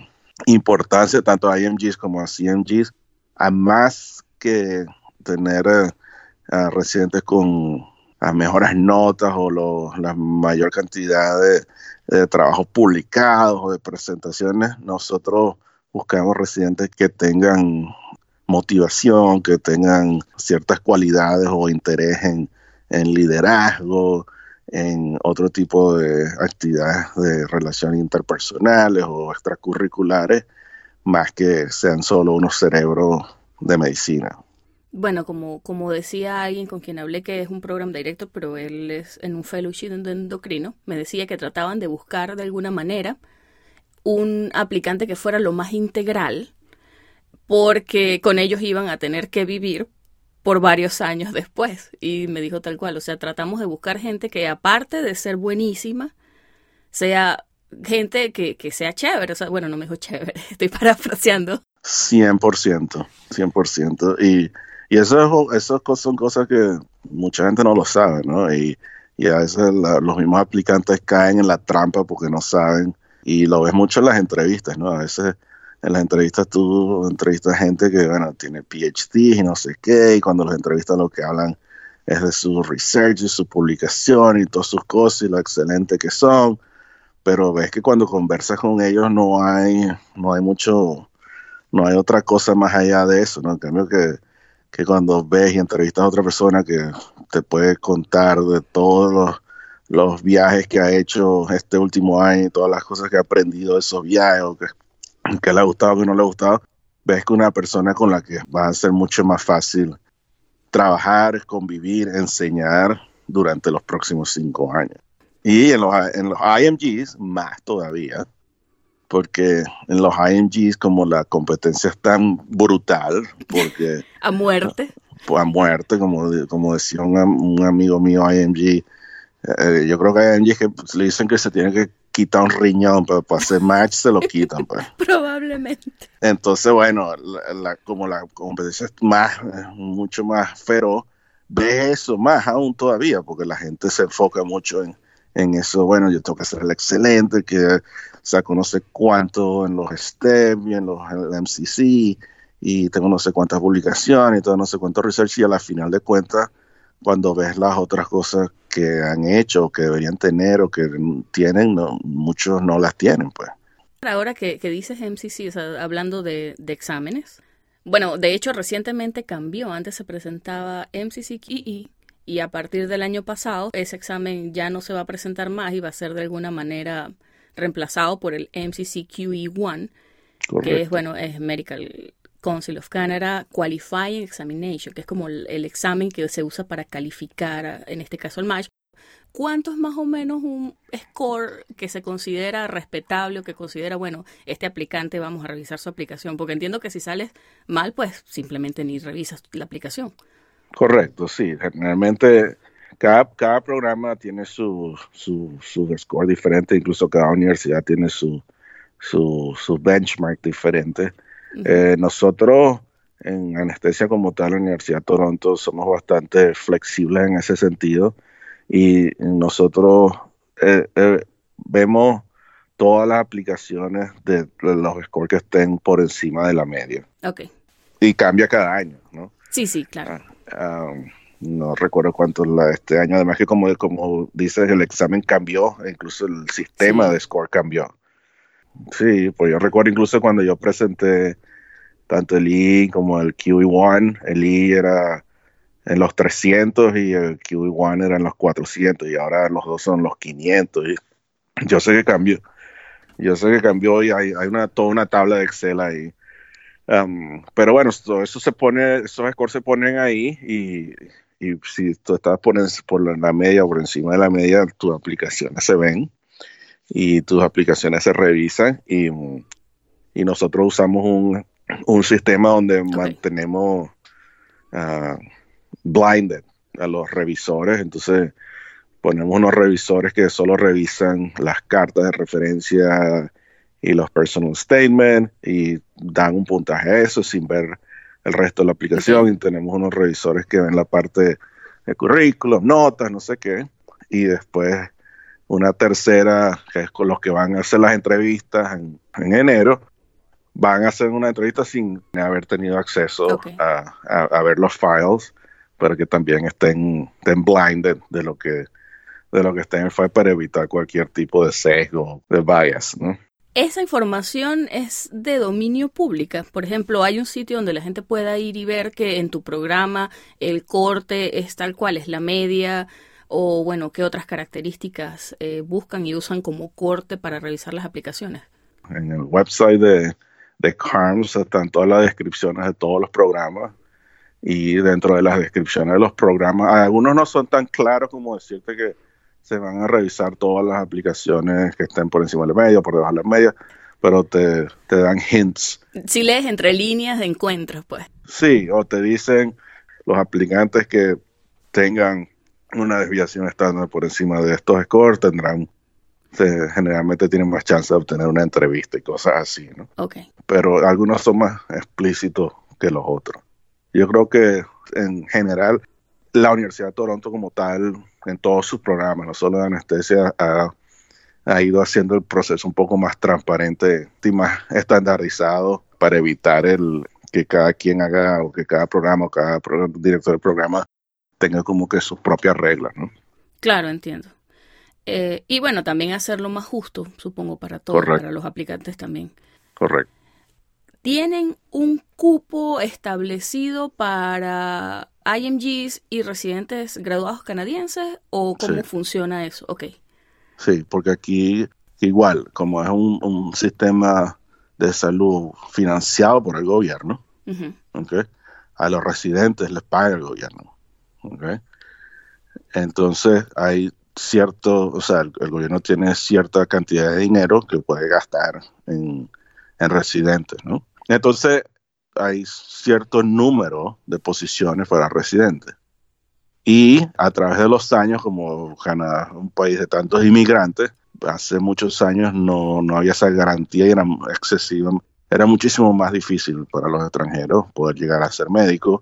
C: importancia tanto a IMGs como a CMGs, a más que tener eh, a residentes con las mejores notas o lo- la mayor cantidad de, de trabajos publicados o de presentaciones, nosotros buscamos residentes que tengan motivación, que tengan ciertas cualidades o interés en, en liderazgo, en otro tipo de actividades de relaciones interpersonales o extracurriculares, más que sean solo unos cerebros de medicina.
A: Bueno, como, como decía alguien con quien hablé que es un program director, pero él es en un fellowship endocrino, me decía que trataban de buscar de alguna manera un aplicante que fuera lo más integral, porque con ellos iban a tener que vivir por varios años después. Y me dijo tal cual, o sea, tratamos de buscar gente que aparte de ser buenísima, sea gente que, que sea chévere. O sea, bueno, no me dijo chévere, [laughs] estoy parafraseando.
C: 100%, 100%. Y, y eso, es- eso son cosas que mucha gente no lo sabe, ¿no? Y, y a veces los mismos aplicantes caen en la trampa porque no saben. Y lo ves mucho en las entrevistas, ¿no? A veces en las entrevistas tú entrevistas gente que, bueno, tiene PhD y no sé qué, y cuando los entrevistas lo que hablan es de su research y su publicación y todas sus cosas y lo excelente que son, pero ves que cuando conversas con ellos no hay, no hay mucho, no hay otra cosa más allá de eso, ¿no? En cambio que, que cuando ves y entrevistas a otra persona que te puede contar de todos los, los viajes que ha hecho este último año y todas las cosas que ha aprendido de esos viajes o que, que le ha gustado o que no le ha gustado, ves que una persona con la que va a ser mucho más fácil trabajar, convivir, enseñar durante los próximos cinco años. Y en los, en los IMGs, más todavía, porque en los IMGs como la competencia es tan brutal, porque... [laughs]
A: a muerte.
C: Pues a muerte, como, como decía un, un amigo mío IMG, eh, yo creo que hay IMGs que le dicen que se tiene que quitar un riñón, pero para hacer match se lo quitan. Pues. [laughs]
A: Probablemente.
C: Entonces, bueno, la, como la competencia es más, mucho más feroz, ve eso más aún todavía, porque la gente se enfoca mucho en, en eso. Bueno, yo tengo que ser el excelente, que saco no sé cuánto en los STEM y en los MCC, y tengo no sé cuántas publicaciones y todo no sé cuánto research, y a la final de cuentas, cuando ves las otras cosas que han hecho, que deberían tener o que tienen, no, muchos no las tienen, pues.
A: Ahora que, que dices MCC, o sea, hablando de, de, exámenes, bueno, de hecho recientemente cambió, antes se presentaba MCCQE y a partir del año pasado ese examen ya no se va a presentar más y va a ser de alguna manera reemplazado por el MCCQE1, que es, bueno, es Medical Council of Canada Qualifying Examination, que es como el, examen que se usa para calificar, en este caso el match. ¿Cuánto es más o menos un score que se considera respetable o que considera, bueno, este aplicante vamos a revisar su aplicación? Porque entiendo que si sales mal, pues simplemente ni revisas la aplicación.
C: Correcto, sí. Generalmente cada, cada programa tiene su, su, su score diferente, incluso cada universidad tiene su, su, su benchmark diferente. Eh, nosotros en anestesia como tal, la Universidad de Toronto, somos bastante flexibles en ese sentido y nosotros eh, eh, vemos todas las aplicaciones de, los scores que estén por encima de la media.
A: Ok.
C: Y cambia cada año, ¿no?
A: Sí, sí, claro.
C: Uh, um, no recuerdo cuánto la, este año, además que como, como dices, el examen cambió, incluso el sistema sí. de score cambió. Sí, pues yo recuerdo incluso cuando yo presenté tanto el I como el QE1, el I era en los 300 y el QE1 era en los 400 y ahora los dos son los 500. Y yo sé que cambió, yo sé que cambió y hay, una, toda una tabla de Excel ahí. Um, pero bueno, todo eso se pone, esos scores se ponen ahí y, si tú estás por, por la media o por encima de la media, tus aplicaciones se ven y tus aplicaciones se revisan y, y nosotros usamos un, un, sistema donde okay. mantenemos uh, blinded a los revisores, entonces ponemos unos revisores que solo revisan las cartas de referencia y los personal statements y dan un puntaje a eso sin ver el resto de la aplicación okay. y tenemos unos revisores que ven la parte de currículum, notas, no sé qué, y después una tercera, que es con los que van a hacer las entrevistas en, en enero, van a hacer una entrevista sin haber tenido acceso okay. a, a, a, ver los files, pero que también estén, estén blinded de lo que de lo que está en el file para evitar cualquier tipo de sesgo, de bias, ¿no?
A: Esa información es de dominio pública. Por ejemplo, hay un sitio donde la gente pueda ir y ver que en tu programa el corte es tal cual, es la media, o bueno, qué otras características eh, buscan y usan como corte para revisar las aplicaciones.
C: En el website de, de CARMS están todas las descripciones de todos los programas y dentro de las descripciones de los programas, algunos no son tan claros como decirte que se van a revisar todas las aplicaciones que estén por encima de la media, por debajo de la media, pero te, te dan hints.
A: Si lees entre líneas de encuentros, pues.
C: Sí, o te dicen los aplicantes que tengan una desviación estándar por encima de estos scores tendrán se, generalmente tienen más chance de obtener una entrevista y cosas así, ¿no?
A: Okay.
C: Pero algunos son más explícitos que los otros. Yo creo que en general la Universidad de Toronto como tal, en todos sus programas, no solo de anestesia, ha, ha ido haciendo el proceso un poco más transparente y más estandarizado para evitar el que cada quien haga o que cada programa o cada director del programa tenga como que sus propias reglas, ¿no?
A: Claro, entiendo. Eh, y bueno, también hacerlo más justo, supongo, para todos, para los aplicantes también.
C: Correcto.
A: ¿Tienen un cupo establecido para IMGs y residentes graduados canadienses o cómo funciona eso? Ok.
C: Sí, porque aquí igual, como es un, sistema de salud financiado por el gobierno, a los residentes les paga el gobierno. Entonces hay cierto, o sea, el, gobierno tiene cierta cantidad de dinero que puede gastar en, en residentes, ¿no? Entonces hay cierto número de posiciones para residentes. Y a través de los años, como Canadá es un país de tantos inmigrantes, hace muchos años no, había esa garantía y era excesiva. Era muchísimo más difícil para los extranjeros poder llegar a ser médicos.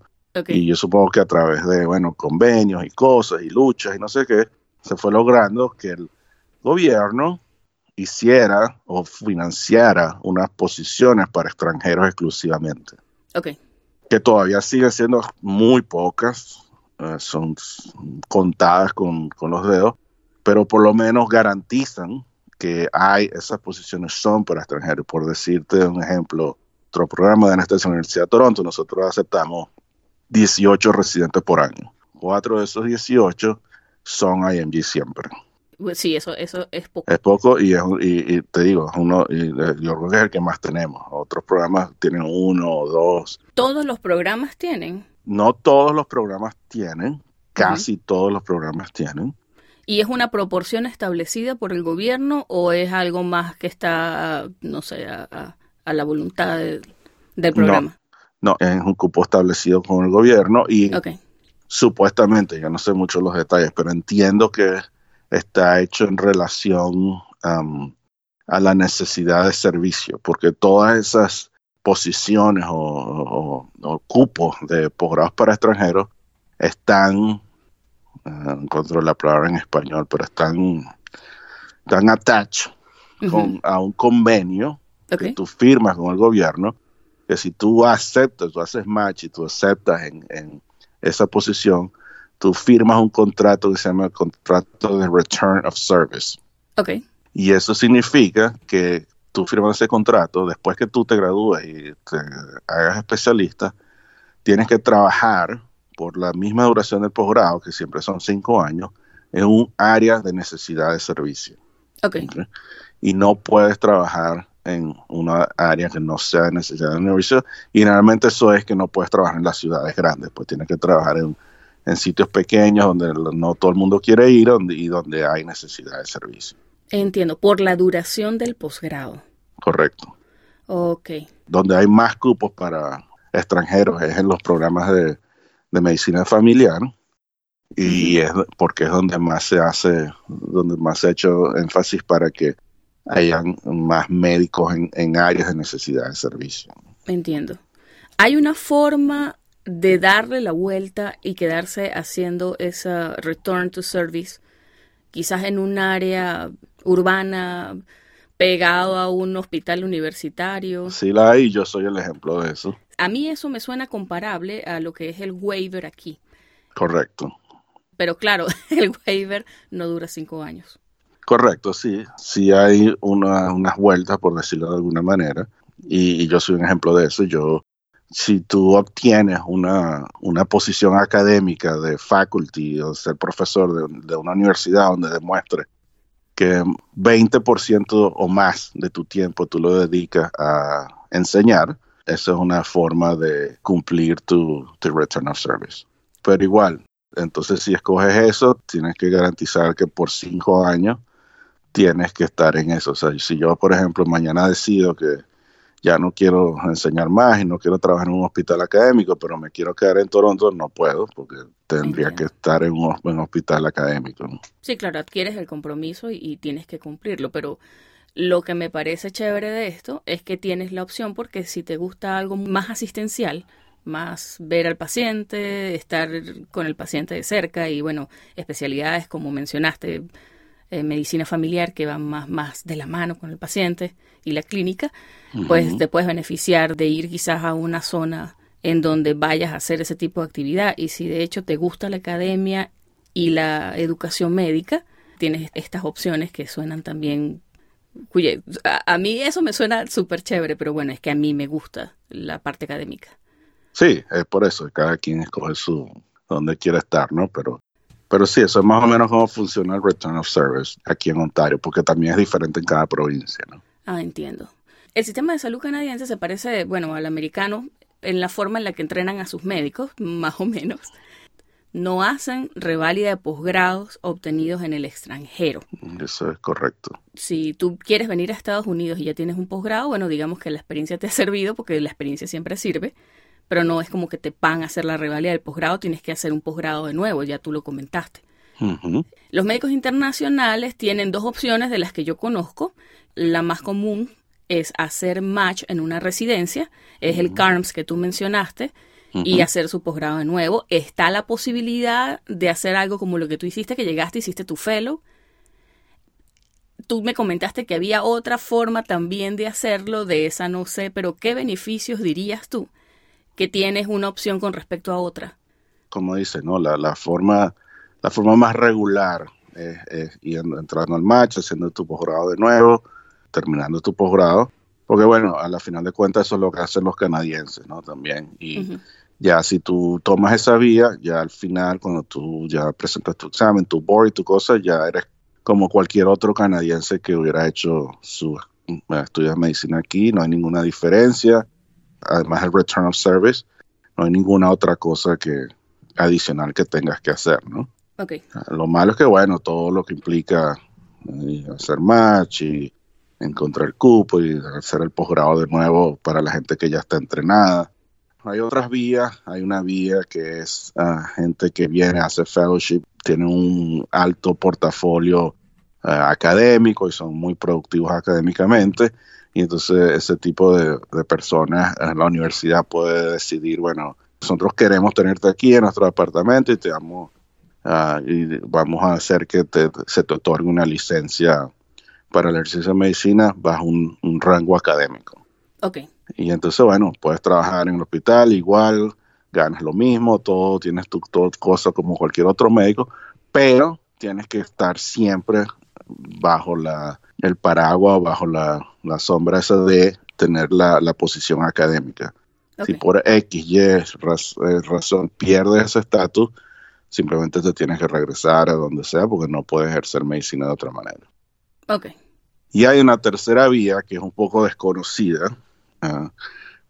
C: Y yo supongo que a través de, bueno, convenios y cosas y luchas y no sé qué, se fue logrando que el gobierno hiciera o financiara unas posiciones para extranjeros exclusivamente. Que todavía siguen siendo muy pocas, eh, son contadas con, los dedos, pero por lo menos garantizan que hay esas posiciones son para extranjeros. Por decirte un ejemplo, otro programa de anestesia en la Universidad de Toronto, nosotros aceptamos 18 residentes por año. Cuatro de esos 18 son IMG siempre.
A: Sí, eso, eso es poco.
C: Es poco y, y, te digo, uno, y yo creo que es el que más tenemos. Otros programas tienen uno o dos.
A: ¿Todos los programas tienen?
C: No todos los programas tienen, casi todos los programas tienen.
A: ¿Y es una proporción establecida por el gobierno o es algo más que está, no sé, a, la voluntad del programa?
C: No, es un cupo establecido con el gobierno y supuestamente, ya no sé mucho los detalles, pero entiendo que está hecho en relación a la necesidad de servicio, porque todas esas posiciones o, cupos de posgrados para extranjeros están, uh, encuentro la palabra en español, pero están, están attached a un convenio que tú firmas con el gobierno, que si tú aceptas, tú haces match y tú aceptas en, en esa posición, tú firmas un contrato que se llama el contrato de Return of Service.
A: Okay.
C: Y eso significa que tú firmas ese contrato, después que tú te gradúes y te hagas especialista, tienes que trabajar por la misma duración del posgrado, que siempre son cinco años, en un área de necesidad de servicio.
A: Okay.
C: Y no puedes trabajar en una área que no sea de necesidad de servicio. Y generalmente eso es que no puedes trabajar en las ciudades grandes, pues tienes que trabajar en, en sitios pequeños donde no todo el mundo quiere ir y donde hay necesidad de servicio.
A: Entiendo, por la duración del posgrado.
C: Correcto.
A: Ok.
C: Donde hay más cupos para extranjeros es en los programas de, medicina familiar y es porque es donde más se hace, donde más se ha hecho énfasis para que hayan más médicos en, en áreas de necesidad de servicio.
A: Entiendo. ¿Hay una forma de darle la vuelta y quedarse haciendo esa return to service, quizás en un área urbana, pegado a un hospital universitario.
C: Sí, la hay, yo soy el ejemplo de eso.
A: A mí eso me suena comparable a lo que es el waiver aquí.
C: Correcto.
A: Pero claro, [laughs] el waiver no dura cinco años.
C: Correcto, sí. Sí hay unas vueltas, por decirlo de alguna manera. Y, yo soy un ejemplo de eso. Yo, si tú obtienes una, una posición académica de faculty o ser profesor de, de una universidad donde demuestre que 20% o más de tu tiempo tú lo dedicas a enseñar, eso es una forma de cumplir tu, return of service. Pero igual, entonces si escoges eso, tienes que garantizar que por cinco años tienes que estar en eso. O sea, si yo, por ejemplo, mañana decido que ya no quiero enseñar más y no quiero trabajar en un hospital académico, pero me quiero quedar en Toronto, no puedo, porque tendría que estar en un, hospital académico.
A: Sí, claro, adquieres el compromiso y, tienes que cumplirlo, pero lo que me parece chévere de esto es que tienes la opción porque si te gusta algo más asistencial, más ver al paciente, estar con el paciente de cerca y bueno, especialidades como mencionaste, eh, medicina familiar que va más, más de la mano con el paciente y la clínica, pues te puedes beneficiar de ir quizás a una zona en donde vayas a hacer ese tipo de actividad y si de hecho te gusta la academia y la educación médica, tienes estas opciones que suenan también a, mí eso me suena súper chévere, pero bueno, es que a mí me gusta la parte académica.
C: Sí, es por eso, cada quien escoge su donde quiere estar, ¿no? Pero, pero sí, eso es más o menos cómo funciona el Return of Service aquí en Ontario, porque también es diferente en cada provincia, ¿no?
A: Ah, entiendo. El sistema de salud canadiense se parece, bueno, al americano en la forma en la que entrenan a sus médicos, [laughs] más o menos no hacen reválida de posgrados obtenidos en el extranjero.
C: Eso es correcto.
A: Si tú quieres venir a Estados Unidos y ya tienes un posgrado, bueno, digamos que la experiencia te ha servido porque la experiencia siempre sirve, pero no es como que te van a hacer la reválida del posgrado, tienes que hacer un posgrado de nuevo, ya tú lo comentaste. Los médicos internacionales tienen dos opciones de las que yo conozco. La más común es hacer match en una residencia, es el CARMS que tú mencionaste, y hacer su posgrado de nuevo. Está la posibilidad de hacer algo como lo que tú hiciste, que llegaste, hiciste tu fellow. Tú me comentaste que había otra forma también de hacerlo, de esa no sé, pero ¿qué beneficios dirías tú que tienes una opción con respecto a otra?
C: Como dice, ¿no? La, la forma, la forma más regular es, es entrando al match, haciendo tu posgrado de nuevo, terminando tu posgrado, porque bueno, a la final de cuentas eso es lo que hacen los canadienses, ¿no? También. Y ya si tú tomas esa vía, ya al final, cuando tú ya presentas tu examen, tu board y tu cosa, ya eres como cualquier otro canadiense que hubiera hecho su eh, estudio de medicina aquí, no hay ninguna diferencia. Además, el return of service, no hay ninguna otra cosa que adicional que tengas que hacer, ¿no?
A: Okay.
C: Lo malo es que, bueno, todo lo que implica eh, hacer match y encontrar el cupo y hacer el posgrado de nuevo para la gente que ya está entrenada hay otras vías, hay una vía que es uh, gente que viene a hacer fellowship, tiene un alto portafolio uh, académico y son muy productivos académicamente. Y entonces ese tipo de, de personas en la universidad puede decidir, bueno, nosotros queremos tenerte aquí en nuestro departamento y te damos, uh, y vamos a hacer que te, se te otorgue una licencia para el ejercicio de medicina bajo un, un rango académico.
A: Okay.
C: Y entonces, bueno, puedes trabajar en el hospital igual, ganas lo mismo, todo, tienes tu todo, cosa como cualquier otro médico, pero tienes que estar siempre bajo la, el paraguas, bajo la, la sombra esa de tener la, la posición académica. Si por X, Y eh, razón pierdes ese estatus, simplemente te tienes que regresar a donde sea porque no puedes ejercer medicina de otra manera.
A: Ok.
C: Y hay una tercera vía que es un poco desconocida, Ah,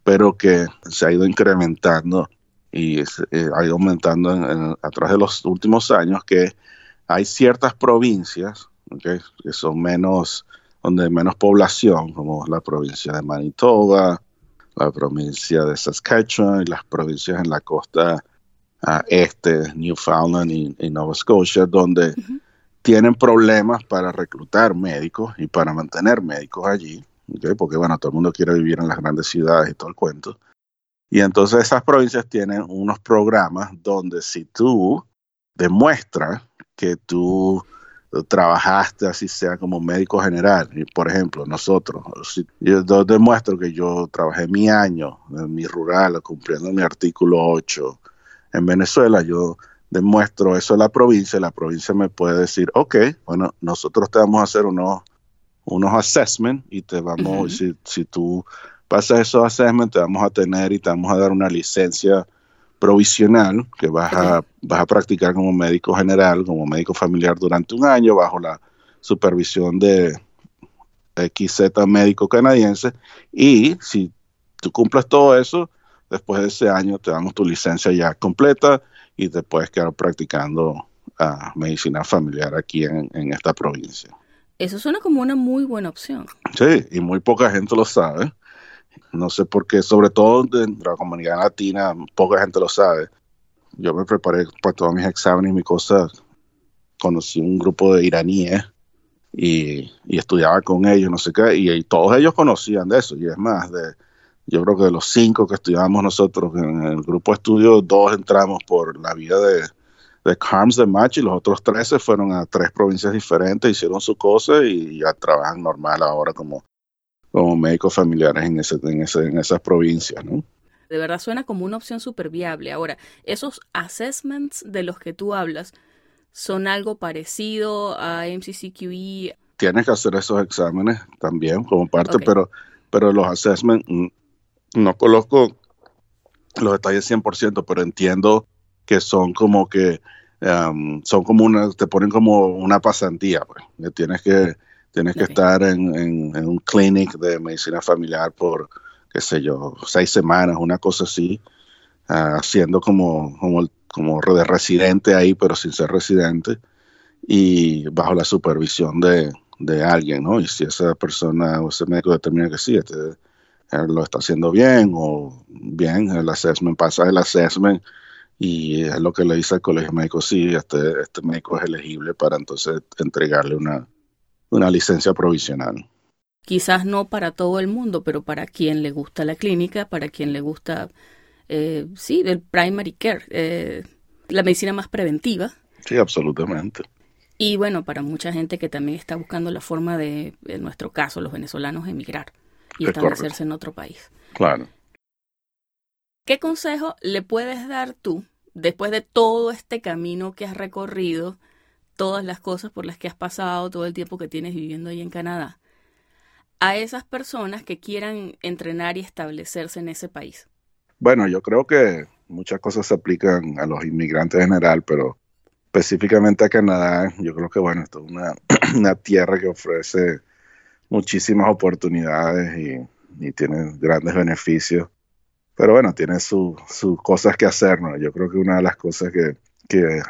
C: pero que se ha ido incrementando y eh, ha ido aumentando a través de los últimos años, que hay ciertas provincias que son menos, donde hay menos población, como la provincia de Manitoba, la provincia de Saskatchewan y las provincias en la costa uh, este, Newfoundland y, Nova Scotia, donde tienen problemas para reclutar médicos y para mantener médicos allí porque bueno, todo el mundo quiere vivir en las grandes ciudades y todo el cuento. Y entonces esas provincias tienen unos programas donde si tú demuestras que tú trabajaste así sea como médico general, por ejemplo, nosotros, si yo demuestro que yo trabajé mi año en mi rural cumpliendo mi artículo 8 en Venezuela, yo demuestro eso a la provincia, la provincia me puede decir, ok, bueno, nosotros te vamos a hacer unos unos assessments y te vamos, si, si tú pasas esos assessments, te vamos a tener y te vamos a dar una licencia provisional que vas, a, vas a practicar como médico general, como médico familiar durante un año bajo la supervisión de XZ médico canadiense y si tú cumples todo eso, después de ese año te damos tu licencia ya completa y te puedes quedar practicando uh, medicina familiar aquí en, en esta provincia.
A: Eso suena como una muy buena opción.
C: Sí, y muy poca gente lo sabe. No sé por qué, sobre todo en la comunidad latina, poca gente lo sabe. Yo me preparé para todos mis exámenes y mis cosas. Conocí un grupo de iraníes y, estudiaba con ellos, no sé qué, y, todos ellos conocían de eso. Y es más, de, yo creo que de los cinco que estudiábamos nosotros en el grupo de estudio, dos entramos por la vía de, de CARMS de match y los otros 13 fueron a tres provincias diferentes, hicieron su cosa y ya trabajan normal ahora como, como médicos familiares en, ese, en, ese, en esas provincias, ¿no?
A: De verdad suena como una opción súper viable. Ahora, esos assessments de los que tú hablas son algo parecido a MCCQE.
C: Tienes que hacer esos exámenes también como parte, pero, pero los assessments mm, no conozco los detalles 100%, pero entiendo que son como que um, son como una, te ponen como una pasantía, pues. Que tienes que, tienes que estar en, en, un clinic de medicina familiar por, qué sé yo, seis semanas, una cosa así, uh, haciendo como, como, como de residente ahí, pero sin ser residente, y bajo la supervisión de, de alguien, ¿no? Y si esa persona o ese médico determina que sí, este, lo está haciendo bien o bien, el assessment pasa el assessment y es lo que le dice al colegio médico, sí, este, este médico es elegible para entonces entregarle una, una licencia provisional.
A: Quizás no para todo el mundo, pero para quien le gusta la clínica, para quien le gusta, eh, sí, el primary care, eh, la medicina más preventiva.
C: Sí, absolutamente.
A: Y bueno, para mucha gente que también está buscando la forma de, en nuestro caso, los venezolanos, emigrar y establecerse en otro país.
C: Claro.
A: ¿Qué consejo le puedes dar tú, después de todo este camino que has recorrido, todas las cosas por las que has pasado, todo el tiempo que tienes viviendo ahí en Canadá, a esas personas que quieran entrenar y establecerse en ese país?
C: Bueno, yo creo que muchas cosas se aplican a los inmigrantes en general, pero específicamente a Canadá, yo creo que, bueno, esto es una, [clears throat] una tierra que ofrece muchísimas oportunidades y, tiene grandes beneficios. Pero bueno, tiene sus cosas que hacer, ¿no? Yo creo que una de las cosas que,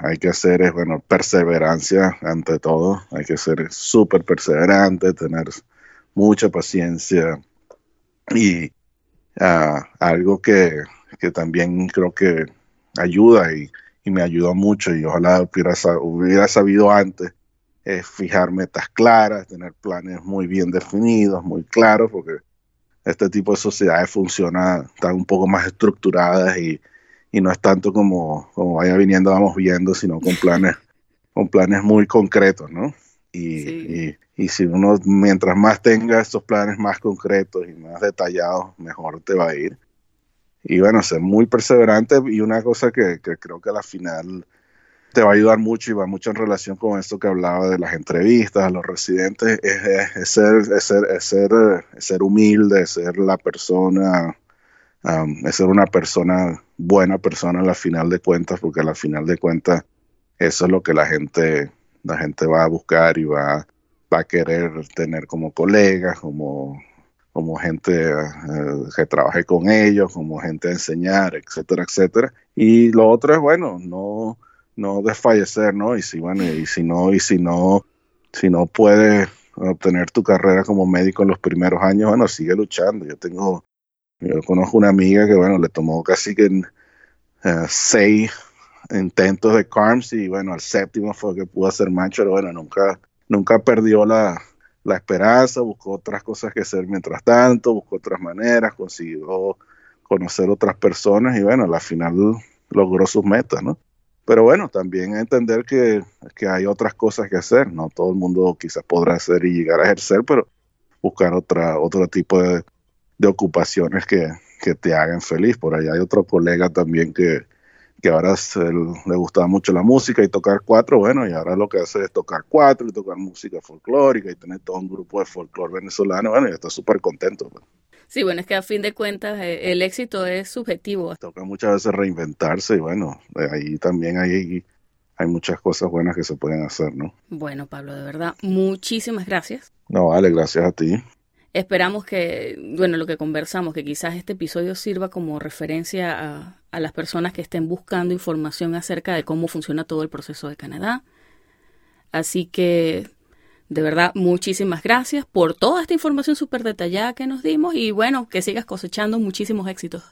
C: hay que hacer es, bueno, perseverancia ante todo. Hay que ser súper perseverante, tener mucha paciencia y ah, algo que, también creo que ayuda y, me ayudó mucho y ojalá hubiera, hubiera sabido antes es fijar metas claras, tener planes muy bien definidos, muy claros, porque este tipo de sociedades funciona, están un poco más estructuradas y, no es tanto como, como vaya viniendo, vamos viendo, sino con planes, [laughs] con planes muy concretos, ¿no? Y, y, si uno, mientras más tenga estos planes más concretos y más detallados, mejor te va a ir. Y bueno, ser muy perseverante y una cosa que, que creo que a la final te va a ayudar mucho y va mucho en relación con esto que hablaba de las entrevistas a los residentes, es, ser, ser, ser, ser, humilde, ser la persona, um, es ser una persona, buena persona a la final de cuentas, porque a la final de cuentas eso es lo que la gente, la gente va a buscar y va, va a querer tener como colegas, como, como gente uh, que trabaje con ellos, como gente a enseñar, etcétera, etcétera. Y lo otro es, bueno, no no desfallecer, ¿no? Y si, bueno, y si no, y si no, si no puedes obtener tu carrera como médico en los primeros años, bueno, sigue luchando. Yo tengo, yo conozco una amiga que, bueno, le tomó casi que uh, seis intentos de CARMS y, bueno, al séptimo fue que pudo hacer match, pero bueno, nunca, nunca perdió la, la esperanza, buscó otras cosas que hacer mientras tanto, buscó otras maneras, consiguió conocer otras personas y, bueno, al final logró sus metas, ¿no? Pero bueno, también entender que, hay otras cosas que hacer. No todo el mundo quizás podrá hacer y llegar a ejercer, pero buscar otra, otro tipo de, ocupaciones que, te hagan feliz. Por ahí hay otro colega también que, que ahora le gustaba mucho la música y tocar cuatro, bueno, y ahora lo que hace es tocar cuatro y tocar música folclórica y tener todo un grupo de folclore venezolano, bueno, y está súper contento. Pues.
A: Sí, bueno, es que a fin de cuentas eh, el éxito es subjetivo.
C: Toca muchas veces reinventarse y bueno, ahí también hay, hay muchas cosas buenas que se pueden hacer, ¿no?
A: Bueno, Pablo, de verdad, muchísimas gracias.
C: No, vale, gracias a ti.
A: Esperamos que, bueno, lo que conversamos, que quizás este episodio sirva como referencia a, a las personas que estén buscando información acerca de cómo funciona todo el proceso de Canadá. Así que de verdad, muchísimas gracias por toda esta información súper detallada que nos dimos y bueno, que sigas cosechando muchísimos éxitos.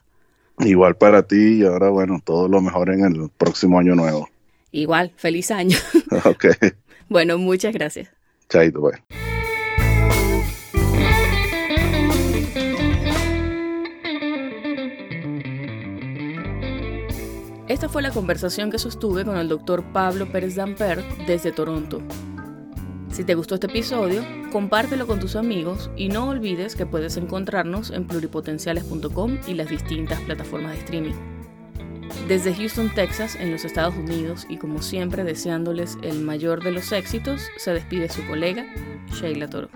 C: Igual para ti y ahora bueno, todo lo mejor en el próximo año nuevo.
A: Igual, feliz año. [laughs]
C: ok.
A: bueno, muchas gracias.
C: Chaito, pues.
A: Esta fue la conversación que sostuve con el doctor Pablo Pérez Damper desde Toronto. Si te gustó este episodio, compártelo con tus amigos y no olvides que puedes encontrarnos en pluripotenciales.com y las distintas plataformas de streaming. Desde Houston, Texas, en los Estados Unidos, y como siempre deseándoles el mayor de los éxitos, se despide su colega, Sheila Toro.